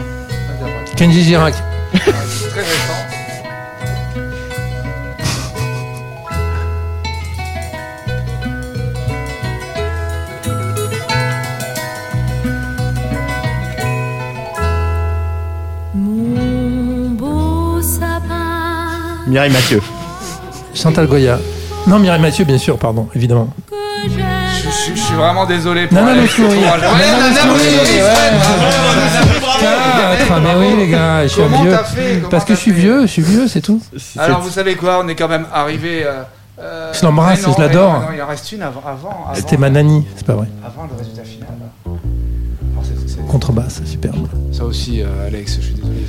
L'interprète. Kenji Girac. Très récent. Mireille Mathieu. Chantal Goya. Non, Mireille Mathieu, bien sûr, pardon, évidemment. Je, je- je suis vraiment désolé pour Nana Mouskouri, ouais, Quatre, mais oui, les gars, je suis Comment vieux. fait? Parce que je suis vieux, je suis vieux, c'est tout. Alors, vous savez quoi? On est quand même arrivé. euh, euh, Je l'embrasse, non, je l'adore. non, Il en reste une avant. avant, avant C'était ma nanny, c'est pas vrai. Avant le résultat final. Contrebasse, superbe. Ça aussi, euh, Alex, je suis désolé.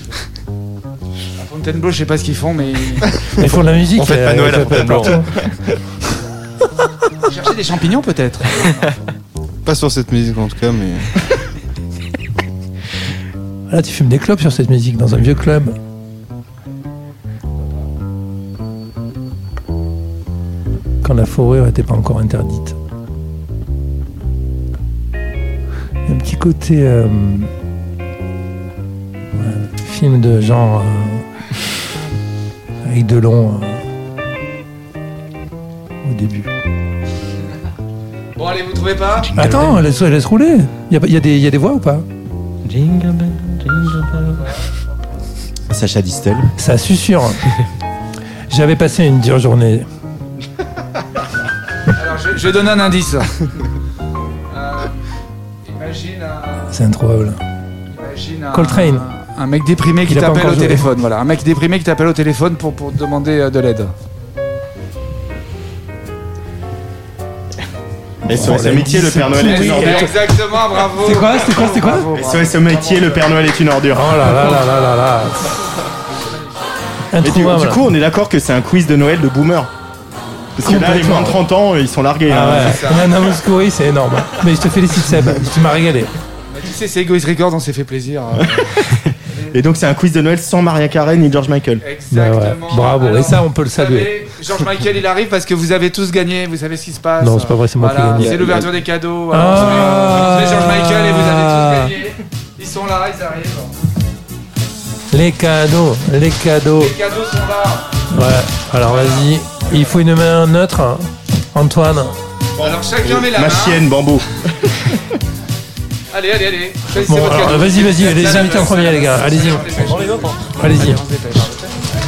À Fontainebleau, je sais pas ce qu'ils font, mais. Ils font de la musique. On fête pas Noël à Fontainebleau. Chercher des champignons, peut-être Pas sur cette musique en tout cas, mais. Là, tu fumes des clopes sur cette musique dans un vieux club. Quand la fourrure n'était pas encore interdite. Un petit côté euh, film de genre euh, avec Delon euh, au début. Bon, allez, vous trouvez pas? Attends, laisse, laisse rouler. Il y a, il y a des- il y a des voix ou pas? Jingle bell, jingle bell. Sacha Distel. Ça susurre. J'avais passé une dure journée. Alors, je, je vais donner un indice. C'est introuvable. Imagine un, Coltrane. Un mec déprimé qui t'appelle au téléphone. Voilà, un mec déprimé qui t'appelle au téléphone pour, pour te demander euh, de l'aide. SOS Amitié, le Père Noël est une ordure. Exactement, bravo. C'est quoi C'était quoi C'était quoi Bravo, bravo. SOS Amitié, le Père Noël est une ordure. Oh là là là là là là. Mais du, du coup, on est d'accord que c'est un quiz de Noël de boomer. Parce que là, les moins de 30 ans, ils sont largués. Ah hein. ouais, Nana Mouskouri, c'est énorme. Mais je te félicite Seb, tu m'as régalé. Tu sais, c'est Egoist Records, on s'est fait plaisir. euh, Et donc, c'est un quiz de Noël sans Maria Carey ni George Michael. Exactement. Bah ouais, bravo. Et ça, on peut le saluer. savez, George Michael, il arrive parce que vous avez tous gagné, vous savez ce qui se passe. Non, c'est pas vrai, c'est moi qui ai Voilà, gagné. C'est l'ouverture des cadeaux. Ah. Alors, George Michael et vous avez tous gagné. Ils sont là, ils arrivent. Les cadeaux, les cadeaux. Les cadeaux sont là. Ouais, alors vas-y. Il faut une main neutre. hein. Antoine. Alors chacun met la Ma main. chienne, bambou. Allez, allez, allez. Bon, votre alors, vas-y, vas-y, invités en premier, les gars. Allez-y. Allez-y.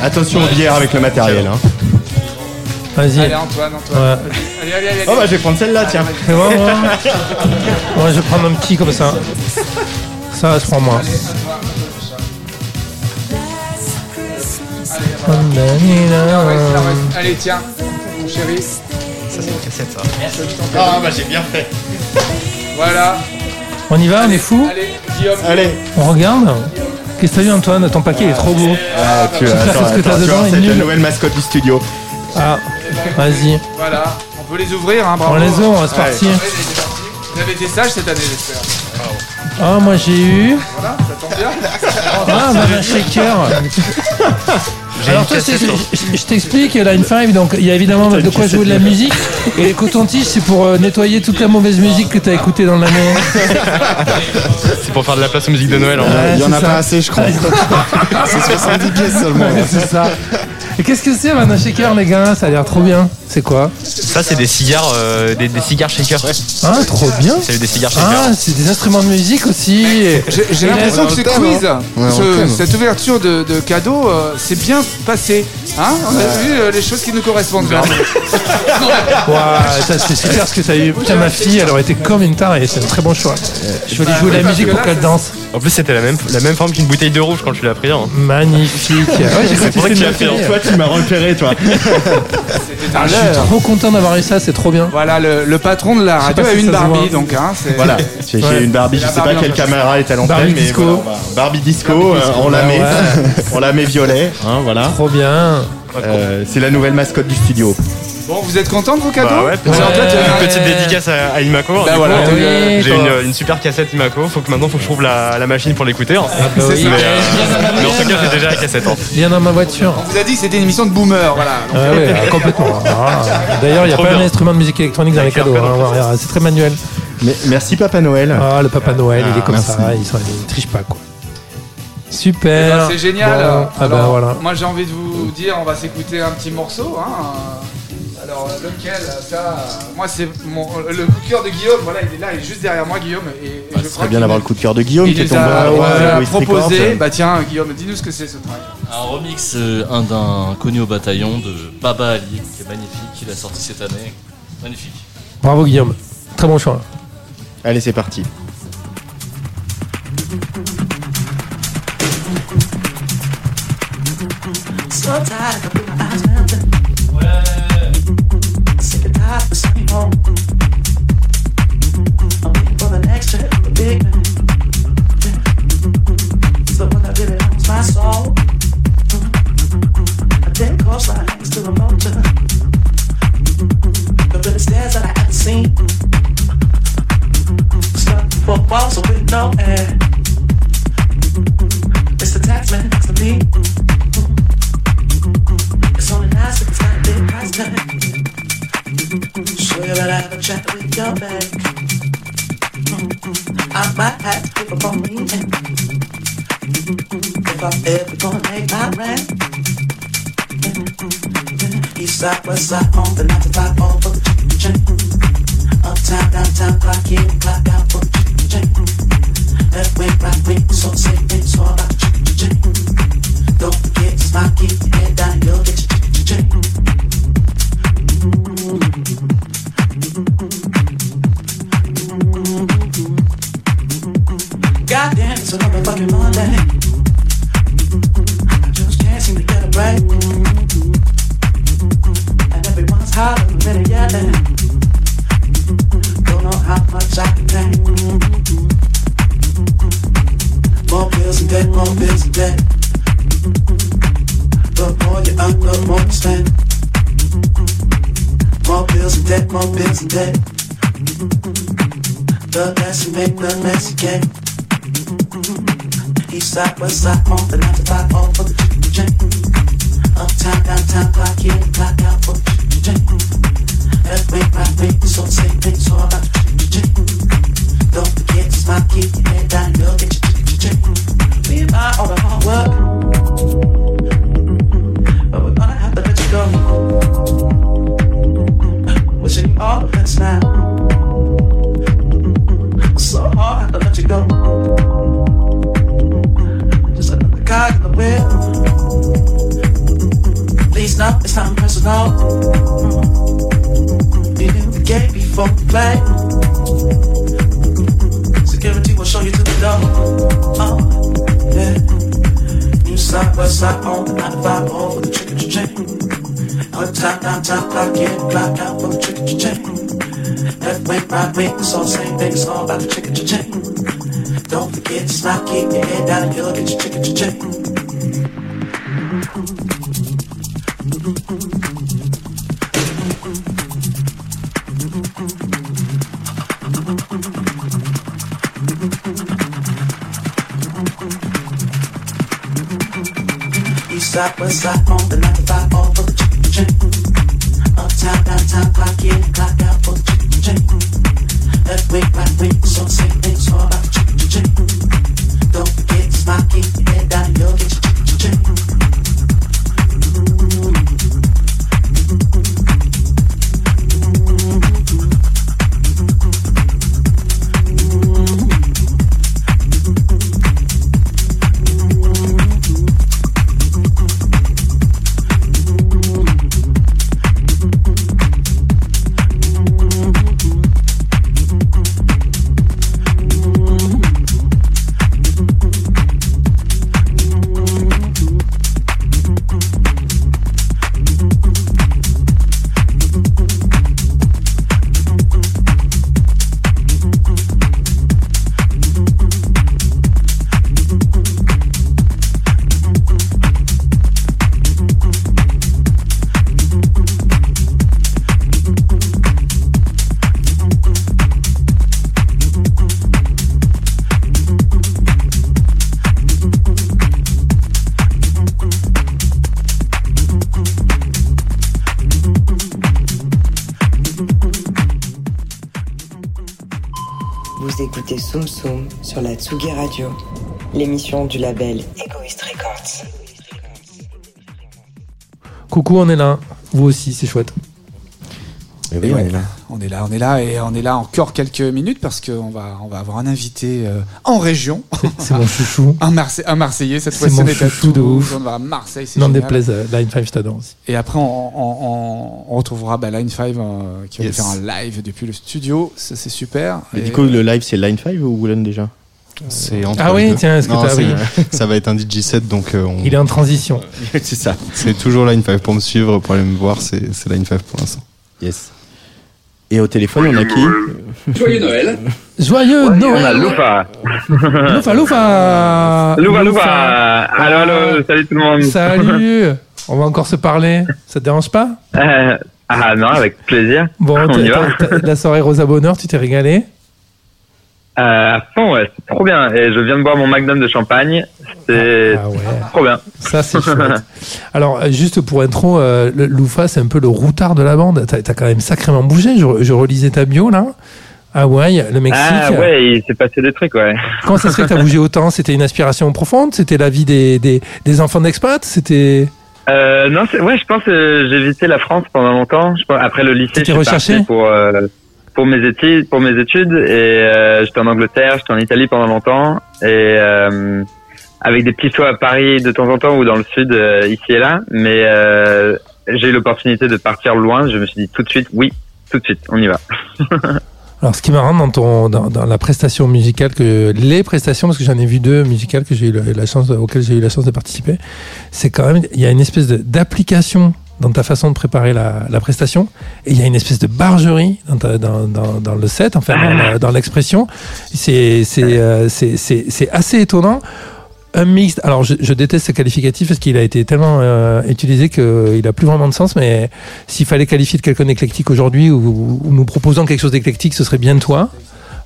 Attention aux bières avec le matériel. Hein. Vas-y. Allez, Antoine, Antoine. Ouais. Allez, allez, allez. Oh bah, je vais prendre celle-là, tiens. Fais voir, moi. Moi, je vais prendre un petit comme ça. Ça, je prends moi. Allez, tiens, mon chéri. Ça, c'est une cassette, ça. Ah bah, j'ai bien fait. Voilà. On y va, on est fou Allez, Guillaume. Allez. On regarde Qu'est-ce que t'as vu Antoine Ton paquet il est trop beau. Ah, tu J'espère attends, ce que t'as dedans c'est la nouvelle mascotte du studio. Ah, vas-y. Voilà, on peut les ouvrir, hein, bravo. On les ouvre, c'est parti. Vous avez été sage cette année, j'espère. Ah, moi j'ai eu. Voilà, ça tombe bien. Ah, bah, un shaker. Alors toi, c'est- je, je- t'explique, la N5, donc il y a évidemment de quoi jouer de la musique, et les cotons-tiges, c'est pour euh, nettoyer toute la mauvaise musique que t'as écoutée dans l'année. C'est pour faire de la place aux musiques de Noël. en vrai. Il y en a c'est ça. pas assez, je crois. C'est 70 pièces seulement. Ouais, c'est ça. Et qu'est-ce que c'est, un shaker, les gars? Ça a l'air trop bien. C'est quoi? Ça, c'est des cigares, euh, des, des cigares shakers. Ah, trop bien. C'est des cigares shakers. Ah, c'est des instruments de musique aussi. J'ai l'impression que ce quiz, hein. Ouais, ce- cette ouverture de, de cadeaux, euh, s'est bien passé. Hein? On a vu euh, les choses qui nous correspondent. ça c'est super ce que t'as eu. Putain, ma fille, elle aurait été comme une tarée. C'est un très bon choix. Je vais lui jouer la musique pour qu'elle danse. En plus, c'était la même, la même forme qu'une bouteille de rouge quand tu l'as pris. hein. Magnifique. Ouais, que pour ça c'était qu'il une a fait, tu m'as repéré, toi. C'était un Je suis leurre. trop content d'avoir eu ça, c'est trop bien. Voilà, le, le patron de la sais radio pas a si une ça se Barbie, voit. donc hein, c'est Voilà, j'ai une Barbie, je La sais pas Barbie quelle en caméra est à Barbie l'antenne, mais disco. voilà, on va- Barbie disco, euh, on la Bah met, ouais. on la met violet, hein, voilà. Trop bien. Euh, c'est la nouvelle mascotte du studio. Bon, vous êtes content de vos cadeaux Bah ouais, Ouais. fait, il y en a- Une petite dédicace à, à Imaco. Bah voilà, hein. oui, J'ai toi. une, une super cassette Imaco. Faut que maintenant faut que je trouve la, la machine pour l'écouter. hein. bah oui. Mais, euh, Viens dans ma mais en tout cas, j'ai déjà la cassette. hein. Viens dans ma voiture. On vous a dit que c'était une émission de boomer, voilà. Donc, Ah ouais, ah, complètement. Ah. D'ailleurs, il n'y a pas bien. un instrument de musique électronique dans les cadeaux. hein, C'est très manuel. Mais, merci Papa Noël. Ah, le Papa Noël, il est Ah, comme merci. ça. Il, il triche pas, quoi. eh Super. ben, c'est génial. Bon, ah bah Alors, voilà. Moi, j'ai envie de vous dire, on va s'écouter un petit morceau. Hein. Alors, lequel Ça, euh, moi, c'est mon le coup de cœur de Guillaume. Voilà, il est là, il est juste derrière moi, Guillaume. Et, et Bah, je ce crois serait bien qu'il- d'avoir le coup de cœur de Guillaume Il qui est tombé a, à Records. proposé. Bah tiens, Guillaume, dis-nous ce que c'est ce track. Un remix euh, un d'un connu au bataillon de Baba Ali, qui est magnifique, il a sorti cette année. Magnifique. Bravo, Guillaume. Très bon choix. Allez, c'est parti. So tired, It's the tax man next to me. But I've a chat with your babe. Mm-hmm. I might have to pick up on me. Mm-hmm. If I'm ever gonna make my rent. Mm-hmm. East side, west side, on the 95 over. Mm-hmm. Uptown, downtown, clock in, clock out for mm-hmm. Left wing, right wing, so say things all about mm-hmm. Don't forget, it's my key. Side, west side, on the 9 to 5, all Sur la Tsugi Radio, l'émission du label Egoist Records. Coucou, on est là. Vous aussi, c'est chouette. Ouais, On est là, on est là et on est là encore quelques minutes parce qu'on va, on va avoir un invité euh, en région. C'est mon chouchou. un, Marse- un Marseillais, cette C'est fois-ci mon on est à chouchou de ouf. on va à Marseille, c'est N'en génial. déplaise, euh, Line 5, je t'adore aussi. Et après, on, on- on- on retrouvera bah, Line 5 euh, qui va Yes. faire un live depuis le studio. Ça, c'est super. Et Et- du coup, le live, c'est Line 5 ou Woolen déjà? C'est entre Ah oui, deux. tiens, est-ce que Non, t'as- c'est- oui. Ça va être un DJ set, donc euh, on- Il est en transition. c'est ça. c'est toujours Line 5 pour me suivre, pour aller me voir, c'est c'est Line 5 pour l'instant. Yes. Et au téléphone, on a qui Joyeux Noël. Joyeux On a Noël Loufa. Loufa, Loufa Loufa, Loufa. Allô, allô, salut tout le monde. Salut On va encore se parler. Ça te dérange pas? Euh, ah non, avec plaisir. Bon, on y va. la soirée Rosa Bonheur, tu t'es régalé? Euh, à fond, ouais, c'est trop bien. Et je viens de boire mon magnum de champagne. C'est Ah, trop bien. Ça, c'est chouette. Alors, euh, juste pour intro, euh, Loufa, c'est un peu le routard de la bande. T'as as quand même sacrément bougé. Je, je relisais ta bio, là. Hawaï, le Mexique. Ah ouais, il s'est passé des trucs, ouais. Comment ça se fait que t'as bougé autant? C'était une aspiration profonde? C'était la vie des, des, des enfants d'expat C'était... Euh, non, ouais, je pense que j'ai visité la France pendant longtemps. Je pense, après le lycée, je suis recherché? parti pour euh, pour mes études, pour mes études, et euh, j'étais en Angleterre, j'étais en Italie pendant longtemps, et euh, avec des petits sauts à Paris de temps en temps ou dans le sud, euh, ici et là. Mais euh, j'ai eu l'opportunité de partir loin. Je me suis dit tout de suite, oui, tout de suite, on y va. Alors, ce qui est marrant dans, ton, dans, la prestation musicale, que les prestations, parce que j'en ai vu deux musicales que j'ai eu la, chance, auxquelles j'ai eu la chance de participer, c'est quand même, il y a une espèce d'application dans ta façon de préparer la, prestation, et il y a une espèce de bargerie dans, le set, enfin dans, l'expression. Euh, c'est- assez étonnant. Un mix. Alors, je, déteste ce qualificatif parce qu'il a été tellement euh, utilisé qu'il a plus vraiment de sens. Mais s'il fallait qualifier de quelqu'un d'éclectique aujourd'hui ou, ou nous proposant quelque chose d'éclectique, ce serait bien toi.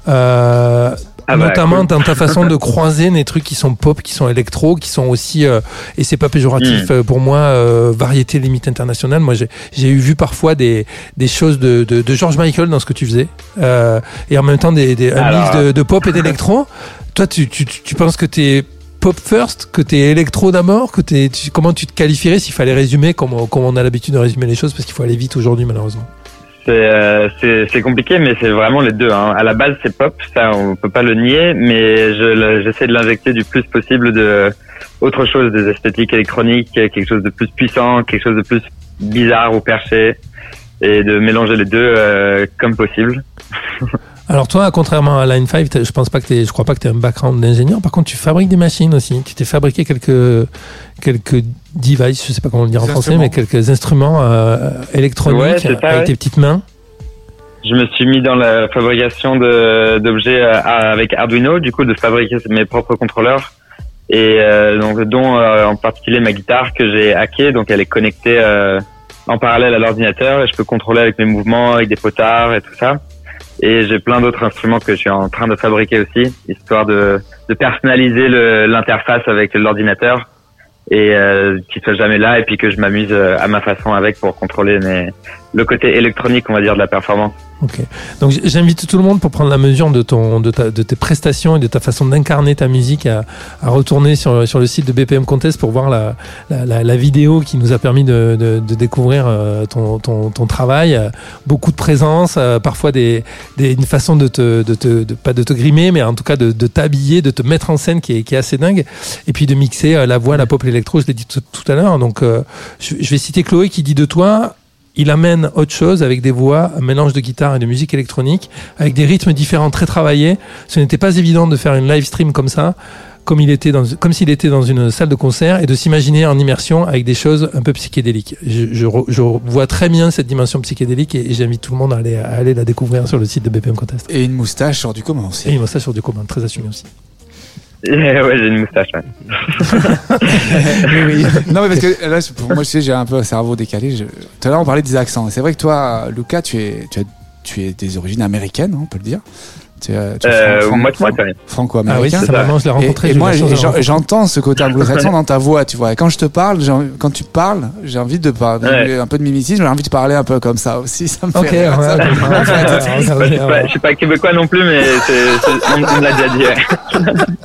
Euh, Ah bah, notamment cool. dans ta façon de croiser des trucs qui sont pop, qui sont électro, qui sont aussi, euh, et c'est pas péjoratif Mm. euh, pour moi, euh, variété limite internationale. Moi, j'ai eu vu parfois des, des choses de, de, de George Michael dans ce que tu faisais, euh, et en même temps des, des, un mix de, de pop et d'électro. Toi, tu, tu, tu penses que t'es pop first, que t'es électro d'abord, que t'es, comment tu te qualifierais s'il fallait résumer comme, comme on a l'habitude de résumer les choses, parce qu'il faut aller vite aujourd'hui malheureusement. C'est euh, c'est compliqué, mais c'est vraiment les deux. Hein. À la base, c'est pop, ça on peut pas le nier, mais je j'essaie de l'injecter du plus possible de autre chose, des esthétiques électroniques, quelque chose de plus puissant, quelque chose de plus bizarre ou perché, et de mélanger les deux euh, comme possible. Alors toi, contrairement à Line 5, t'as- je pense pas que t'es, je crois pas que tu as un background d'ingénieur. Par contre, tu fabriques des machines aussi. Tu t'es fabriqué quelques quelques devices, je sais pas comment le dire en français, mais quelques instruments euh, électroniques Ouais, c'est ça, avec ouais. tes petites mains. je me suis mis dans la fabrication de- d'objets euh, avec Arduino, du coup de fabriquer mes propres contrôleurs et euh, donc dont euh, en particulier ma guitare que j'ai hackée, donc elle est connectée euh, en parallèle à l'ordinateur et je peux contrôler avec mes mouvements, avec des potards et tout ça. Et j'ai plein d'autres instruments que je suis en train de fabriquer aussi, histoire de, de personnaliser l'interface avec l'ordinateur et euh, qu'il soit jamais là et puis que je m'amuse euh, à ma façon avec pour contrôler mes, le côté électronique, on va dire, de la performance. Ok. Donc j'invite tout le monde pour prendre la mesure de ton, de, ta, de tes prestations et de ta façon d'incarner ta musique à, à retourner sur, sur le site de BPM Contest pour voir la, la, la, vidéo qui nous a permis de, de, de découvrir euh, ton, ton, ton travail. Beaucoup de présence, euh, parfois des, des, une façon de te, de te pas de te grimer, mais en tout cas de, t'habiller, de te mettre en scène qui est, qui est assez dingue. Et puis de mixer euh, la voix, la pop, l'électro, je l'ai dit tout, à l'heure. Donc je vais citer Chloé qui dit de toi, il amène autre chose avec des voix, un mélange de guitare et de musique électronique, avec des rythmes différents très travaillés. Ce n'était pas évident de faire une live stream comme ça, comme il était dans, comme s'il était dans une salle de concert et de s'imaginer en immersion avec des choses un peu psychédéliques. Je, je, re- je vois très bien cette dimension psychédélique et, et j'invite tout le monde à aller, à aller la découvrir sur le site de BPM Contest. Et une moustache hors du commun aussi. Et une moustache sur du commun, très assumé aussi. ouais, j'ai une moustache. Ouais. non, mais parce que là, pour moi, je sais, j'ai un peu un cerveau décalé. Je- Tout à l'heure, on parlait des accents. C'est vrai que toi, Lucas, tu es, tu as, tu es des origines américaines, hein, on peut le dire. Tu tu Euh, franco-américain. Ah oui, ça, maman, je l'ai rencontré, Et, moi, j'entends ce côté anglo-saxon dans ta voix, tu vois. Et quand je te parle, quand tu parles, j'ai envie de parler Ouais. un peu de mimétisme, j'ai envie de parler un peu comme ça aussi. Ça me Ok, fait ouais, ça ouais, je, suis pas, je suis pas québécois non plus, mais c'est, on, me l'a déjà dit.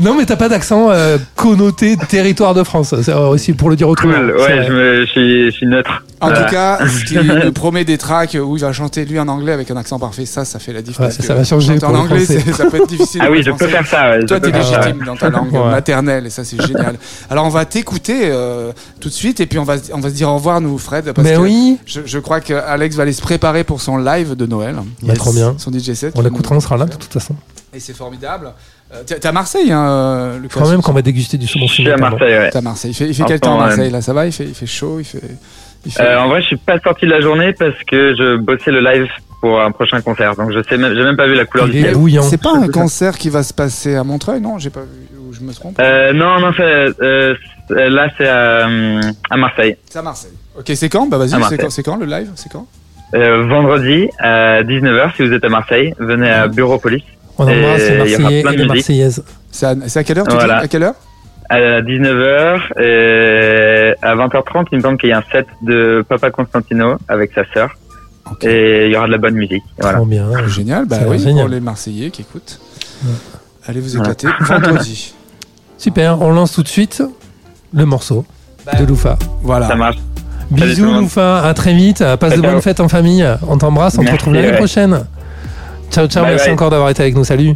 Non, mais t'as pas d'accent euh, connoté territoire de France. C'est aussi pour le dire autrement. Cool, ouais, je, me, je, suis, je suis neutre. En Voilà. tout cas, ce qui promet des tracks où il va chanter lui en anglais avec un accent parfait, ça, ça fait la différence. Parce ça que va changer en anglais, ça peut être difficile. Ah oui, je peux faire ça. ouais, je Toi, t'es ça, légitime ouais. dans ta langue Ouais. maternelle et ça, c'est génial. Alors, on va t'écouter euh, tout de suite et puis on va, on va se dire au revoir, nous, Fred. Parce Mais que oui. Je, je crois que Alex va aller se préparer pour son live de Noël. Bah, trop bien. Son DJ set. On l'écoutera, on sera là de toute façon. Et c'est formidable. Euh, t'es- à Marseille, hein, euh, Je Lucas crois même qu'on va déguster du saumon Je suis fumé. à pardon. Marseille, ouais. T'es à Marseille. Il fait, il fait quel temps à Marseille là? Ça va? Il fait, il fait chaud il fait, il fait- Euh, en vrai, je suis pas sorti de la journée parce que je bossais le live pour un prochain concert. Donc, je sais même, j'ai même pas vu la couleur Il du est ciel. bouillant. C'est pas un concert qui va se passer à Montreuil, non? J'ai pas vu. Ou je me trompe Euh, non, non, c'est, euh, là, c'est à, euh, à Marseille. C'est à Marseille. Ok, c'est quand? Bah À vas-y, c'est quand, c'est quand le live? C'est quand? Euh, vendredi à 19h, si vous êtes à Marseille, venez à Bureau Police. On embrasse les Marseillais et les. Marseillaises. C'est à, c'est à quelle heure tu Voilà. dis À quelle heure? À 19h, et à 20h30, il me semble qu'il y a un set de Papa Constantino avec sa sœur. Et il y aura de la bonne musique. Voilà. Trop bien. Génial, bah oui, génial. pour les Marseillais qui écoutent. Ouais. Allez vous Voilà. éclater vendredi. Super, on lance tout de suite le morceau de Loufa. Voilà. Ça marche. Bisous. Loufa, à très vite. Passe de bonnes fêtes en famille. On t'embrasse, on te retrouve l'année ouais. prochaine. Ciao, ciao, Bye, merci bye. encore d'avoir été avec nous. Salut.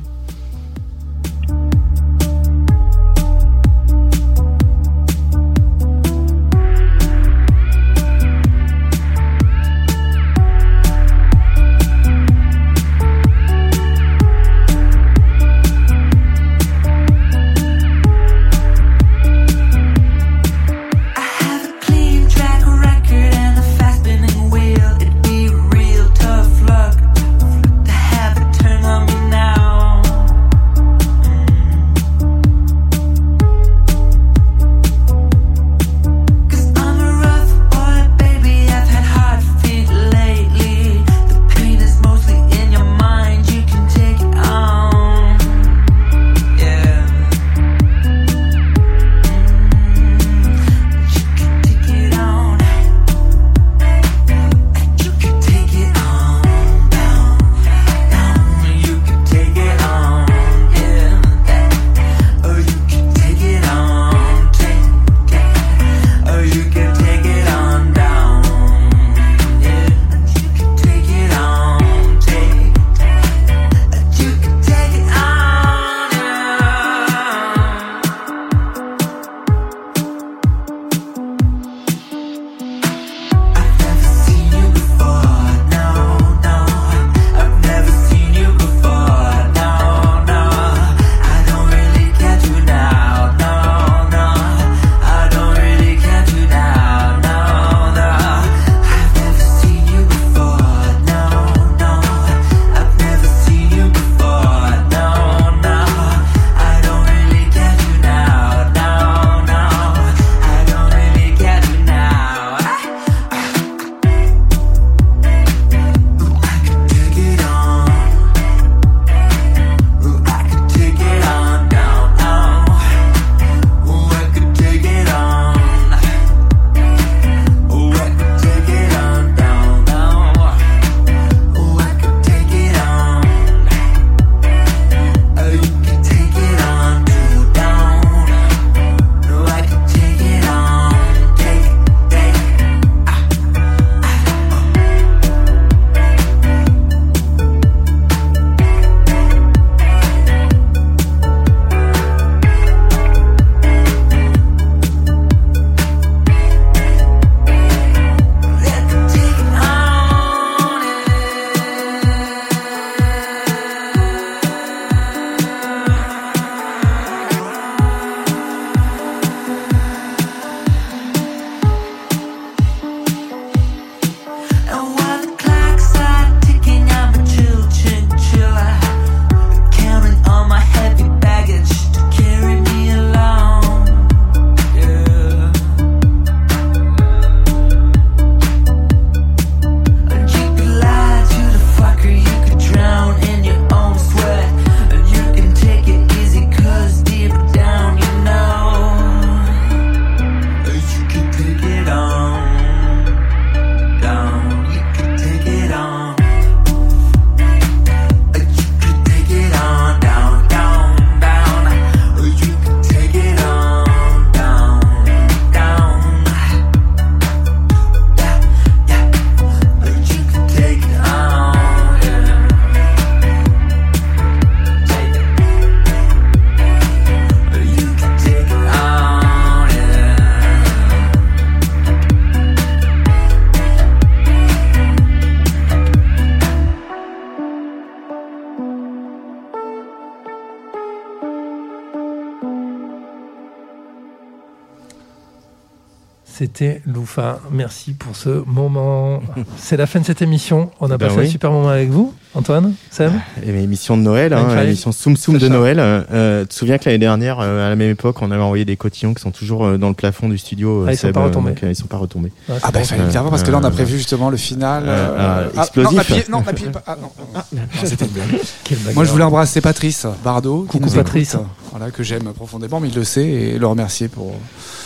C'était Loufa. Merci pour ce moment. C'est la fin de cette émission. On a Ben passé oui. un super moment avec vous, Antoine, Sam? Et l'émission de Noël, hein, l'émission Soum Soum de. Noël. Euh, euh, tu te souviens que l'année dernière, euh, à la même époque, on avait envoyé des cotillons qui sont toujours euh, dans le plafond du studio. Ah, ils sont Seb, pas retombés. donc, euh, ils sont pas retombés. Ah bah il fallait le dire avant parce que là on a prévu justement le final. Euh, euh, ah, explosif. non, n'appuyez- non, n'appuyez pas. Ah, non, non, non, c'était une blague. Moi je voulais embrasser Patrice Bardot. Coucou, Patrice. écoute, voilà, que j'aime profondément, mais il le sait, et le remercier pour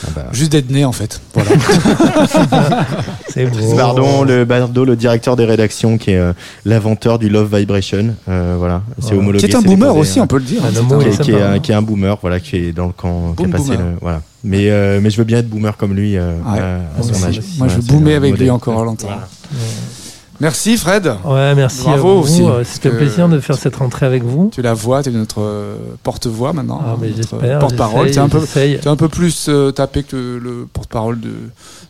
Ah bah. juste d'être né en fait. Voilà. C'est beau. Pardon, le Bardo, le directeur des rédactions, qui est euh, l'inventeur du Love Vibration. Euh, voilà, c'est homologué. Qui est un boomer déposé, aussi, hein. on peut le dire. Qui, est, qui est sympa, un, qui est un boomer, voilà, qui est dans le camp, qui passé voilà. Mais euh, mais je veux bien être boomer comme lui euh, Ouais. à, son aussi. âge. Moi je un avec lui encore longtemps. Voilà. Merci Fred. Ouais, merci Bravo à vous. aussi, C'était plaisir de faire cette rentrée avec vous. Tu es la voix, tu es notre porte-voix maintenant. Ah, Porte-parole. Tu es un peu, plus euh, tapé que le porte-parole de,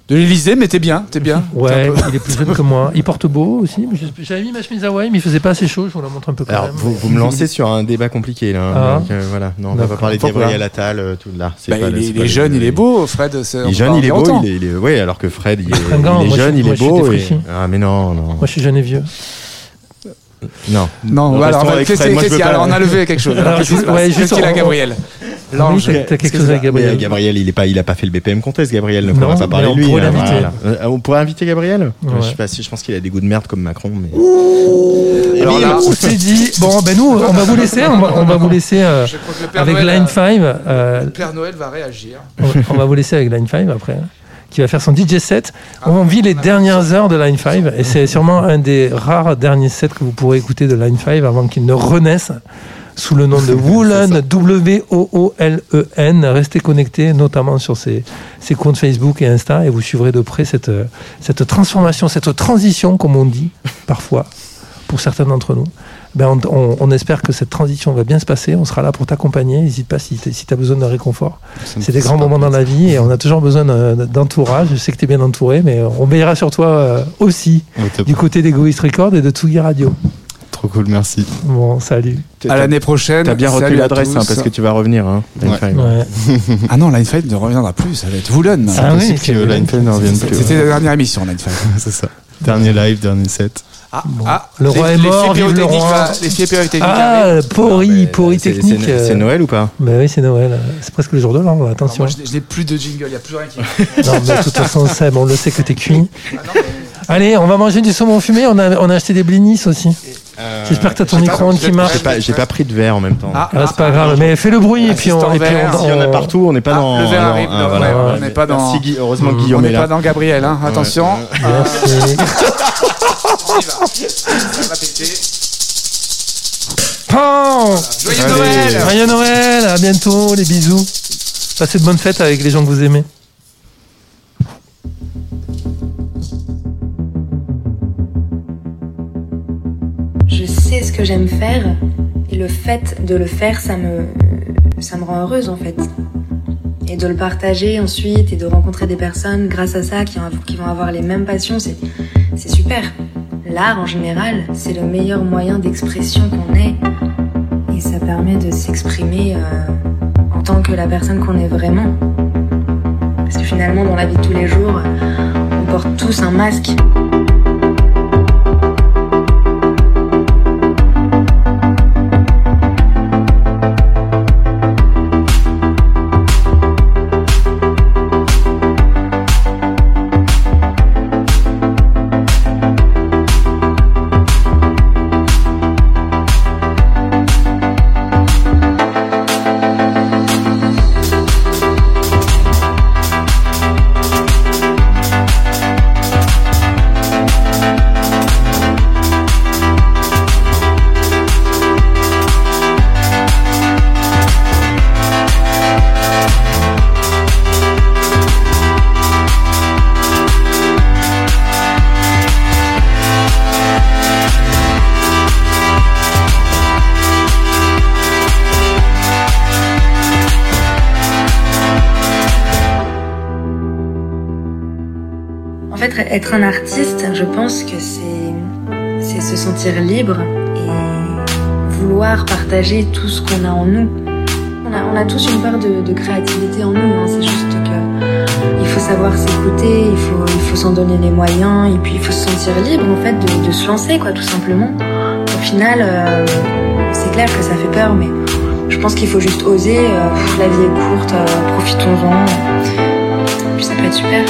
de l'Elysée, mais t'es bien, t'es bien. Ouais, peu- il est plus jeune que moi. Il porte beau aussi. J'avais mis ma chemise Hawaï, mais il faisait pas assez chaud. Je vous la montre un peu quand Alors, même. vous, vous me lancez sur un débat compliqué là. hein. Ah. Donc, euh, voilà, non, on va pas parler de Gabriel Attal, tout là. Bah, pas il est, pas est le- jeune, il est beau, Fred. c'est- Il est jeune, il est beau, il est, il est- ouais, alors que Fred, il est, fringant, il est jeune, suis- il est beau. et-. Ah, mais non, non. Moi, je suis jeune et vieux. Non. Non, alors, avec qu'est-ce Fred, moi, qu'est-ce je qu'il y veux a pas- Alors, on a levé quelque chose. Alors, passe ouais, Qu'est-ce juste qu'il a, Gabriel L'ange. t'as- t'as quelque chose avec Gabriel. Mais, Gabriel, il est pas, il a pas fait le BPM contest, Gabriel. Donc Non, on va pas parler de on lui. pourrait hein, l'inviter. voilà. Euh, on pourrait inviter Gabriel? Ouais. Je sais pas si, je pense qu'il a des goûts de merde comme Macron, mais. Alors là, C'est dit. Bon, ben nous, on va vous laisser. On va, on va vous laisser euh, Je crois que le Père avec Noël Line a- 5. euh, le Père Noël va réagir. on, on va vous laisser avec Line 5 après. hein, Qui va faire son DJ set. On vit les dernières heures de Line 5 et c'est sûrement un des rares derniers sets que vous pourrez écouter de Line 5 avant qu'il ne renaisse sous le nom de Woolen, W-O-O-L-E-N. E Restez connectés, notamment sur ses, ses comptes Facebook et Insta, et vous suivrez de près cette, cette transformation, cette transition, comme on dit parfois, pour certains d'entre nous. Ben, on, on- on espère que cette transition va bien se passer. On sera là pour t'accompagner. N'hésite pas si tu as besoin de réconfort. C'est des grands moments dans la vie et on a toujours besoin de- d'entourage. Je sais que tu es bien entouré, mais on veillera sur toi euh, aussi du côté d'Egoist Record et de Tsugi Radio. Trop cool, merci. Bon, salut. À l'année prochaine. T'as bien retenu l'adresse, hein, parce que tu vas revenir. Hein, Ouais. Ouais. Ah non, Line 5 ne reviendra plus, ça va être Woolen. Ah oui, que ne revienne plus. C'était la dernière émission, Line 5. C'est ça. Dernier live, dernier set. Ah, Bon. ah, Le roi est mort, vive le roi. va- Les fiers pyrotechniques Ah, Pori c'est- technique. c'est- euh, Noël ou pas Ben oui, c'est Noël. C'est presque le jour de l'an, attention. moi, je n'ai- je n'ai plus de jingle, il n'y a plus rien qui. Non, mais de toute façon, Seb, on le sait que t'es cuit. Ah non, mais- Allez, on va manger du saumon fumé. On a, on a acheté des blinis aussi. Euh, J'espère que t'as ton micro-ondes qui marche. J'ai pas, j'ai pas pris de verre en même temps. Ah, Ah, c'est pas grave, mais fais le bruit et puis on. Et puis on, S'il y en a on- partout, on n'est pas Ah, dans. le verre arrive, ah, ouais, on n'est pas dans-. Heureusement que Mm. On Guillaume est n'est pas là. dans Gabriel, hein. attention. Merci. On y va. Ça va péter. Oh Joyeux Allez. Noël Joyeux Noël, à bientôt, les bisous. Passez de bonnes fêtes avec les gens que vous aimez. Je sais ce que j'aime faire et le fait de le faire, ça me, ça me rend heureuse en fait. Et de le partager ensuite et de rencontrer des personnes grâce à ça qui, qui vont avoir les mêmes passions, c'est, c'est super. L'art en général, c'est le meilleur moyen d'expression qu'on ait et ça permet de s'exprimer euh, en tant que la personne qu'on est vraiment. Parce que finalement, dans la vie de tous les jours, on porte tous un masque. Sentir libre et vouloir partager tout ce qu'on a en nous. On a, tous une part de, créativité en nous, hein. c'est juste que il faut savoir s'écouter, il faut, il faut s'en donner les moyens, et puis il faut se sentir libre en fait de, se lancer, quoi, tout simplement. Au final, euh, c'est clair que ça fait peur, mais je pense qu'il faut juste oser. euh, la vie est courte, euh, profitons-en. Puis ça peut être super.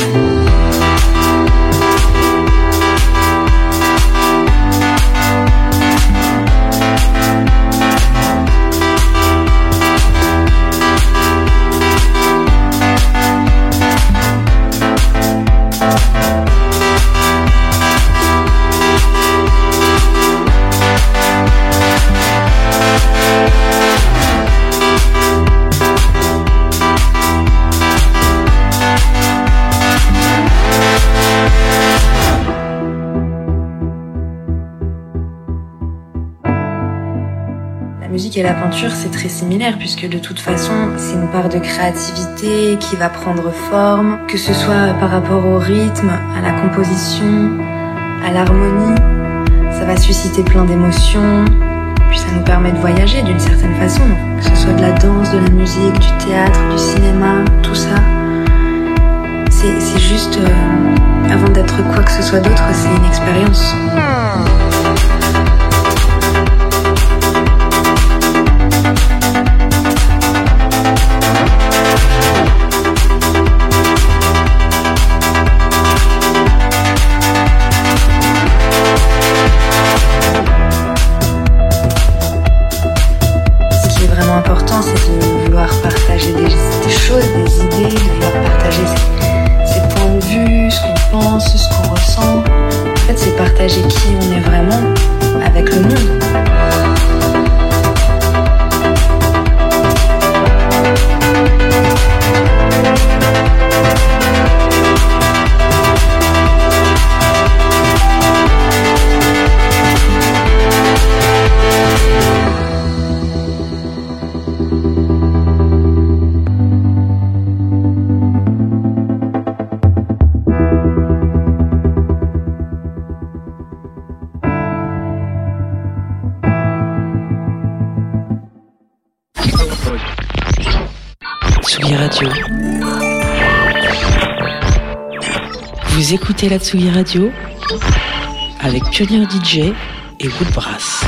La peinture, c'est très similaire puisque de toute façon, c'est une part de créativité qui va prendre forme, que ce soit par rapport au rythme, à la composition, à l'harmonie. Ça va susciter plein d'émotions, puis ça nous permet de voyager d'une certaine façon, que ce soit de la danse, de la musique, du théâtre, du cinéma, tout ça. C'est c'est juste, euh, avant d'être quoi que ce soit d'autre, c'est une expérience. Écoutez la Tsugi Radio avec Pionnier DJ et Woodbrass.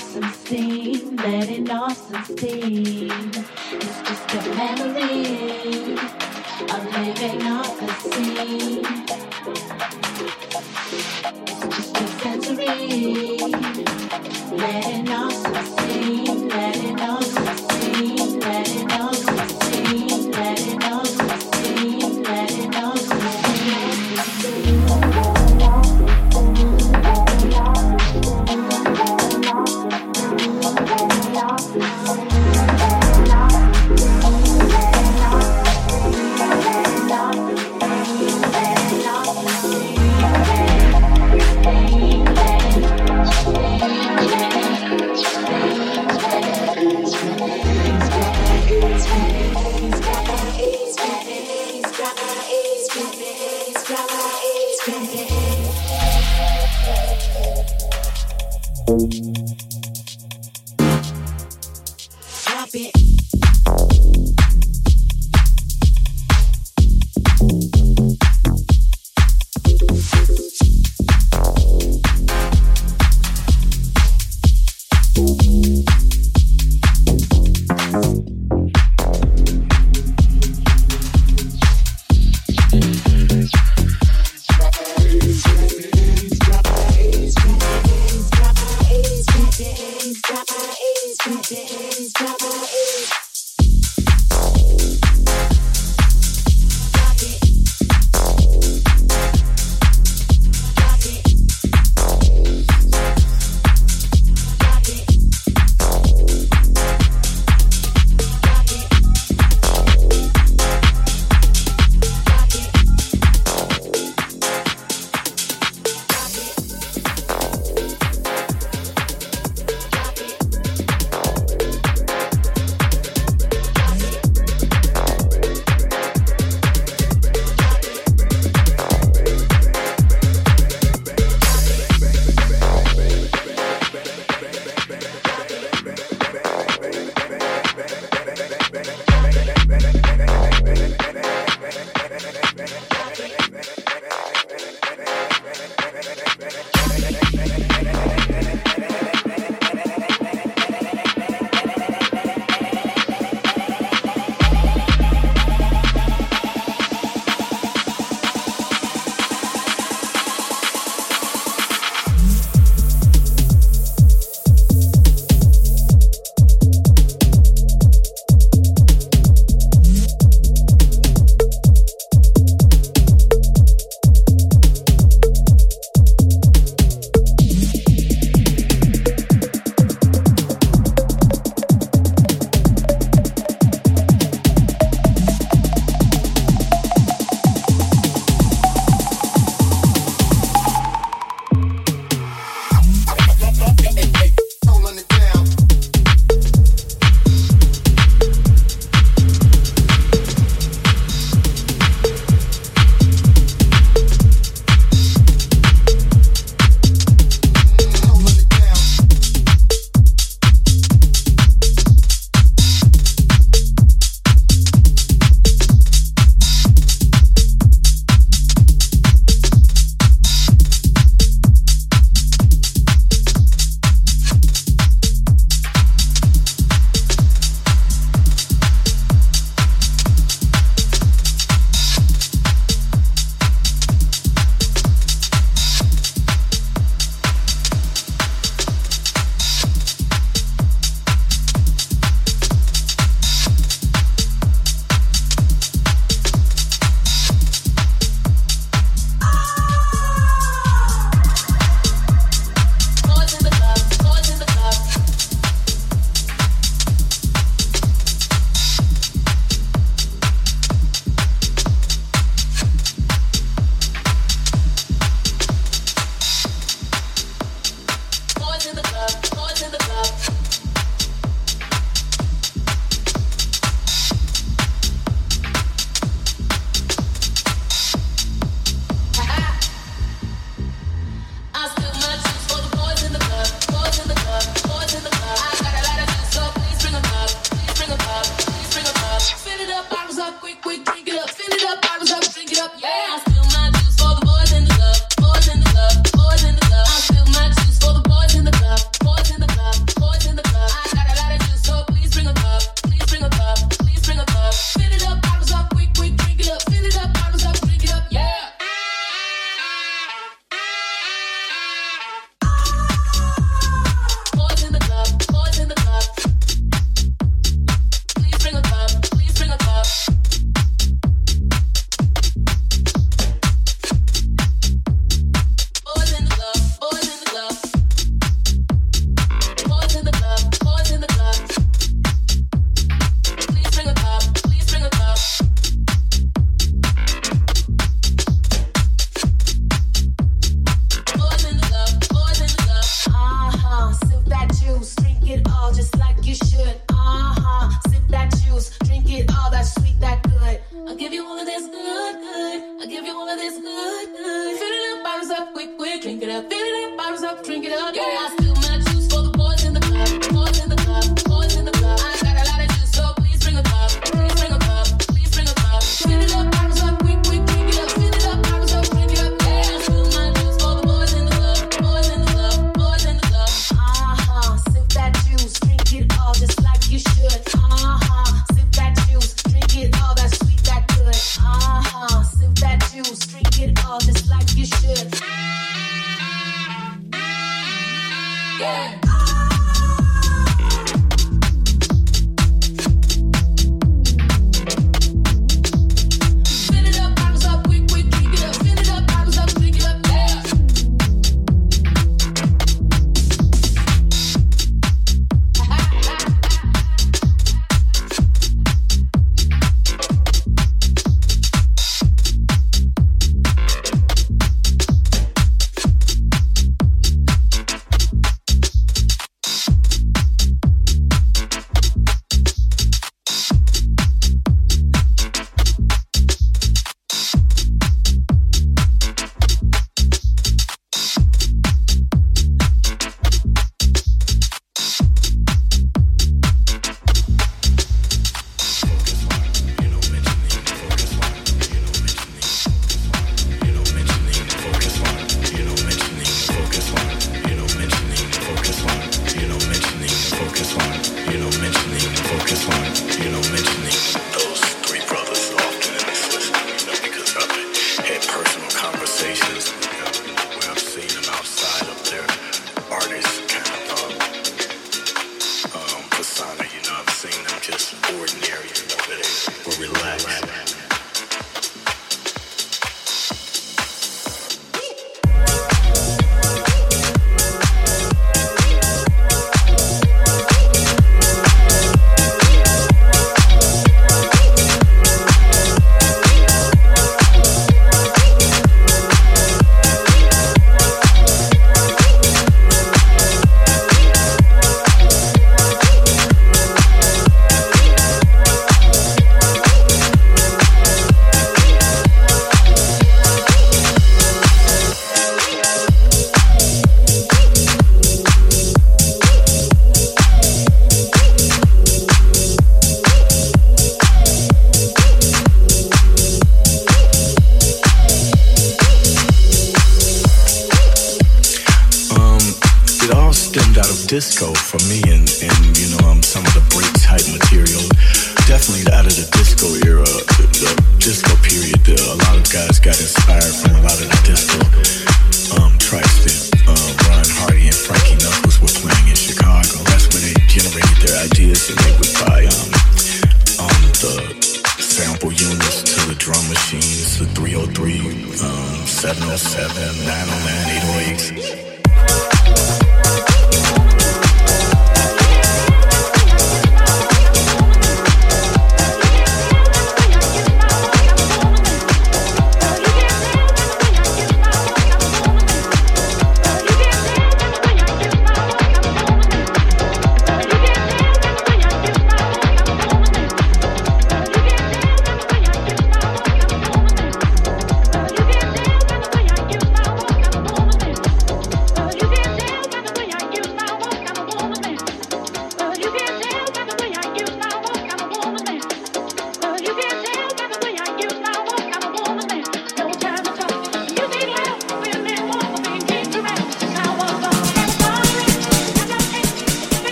awesome scene, let it awesome scene. It's just a memory.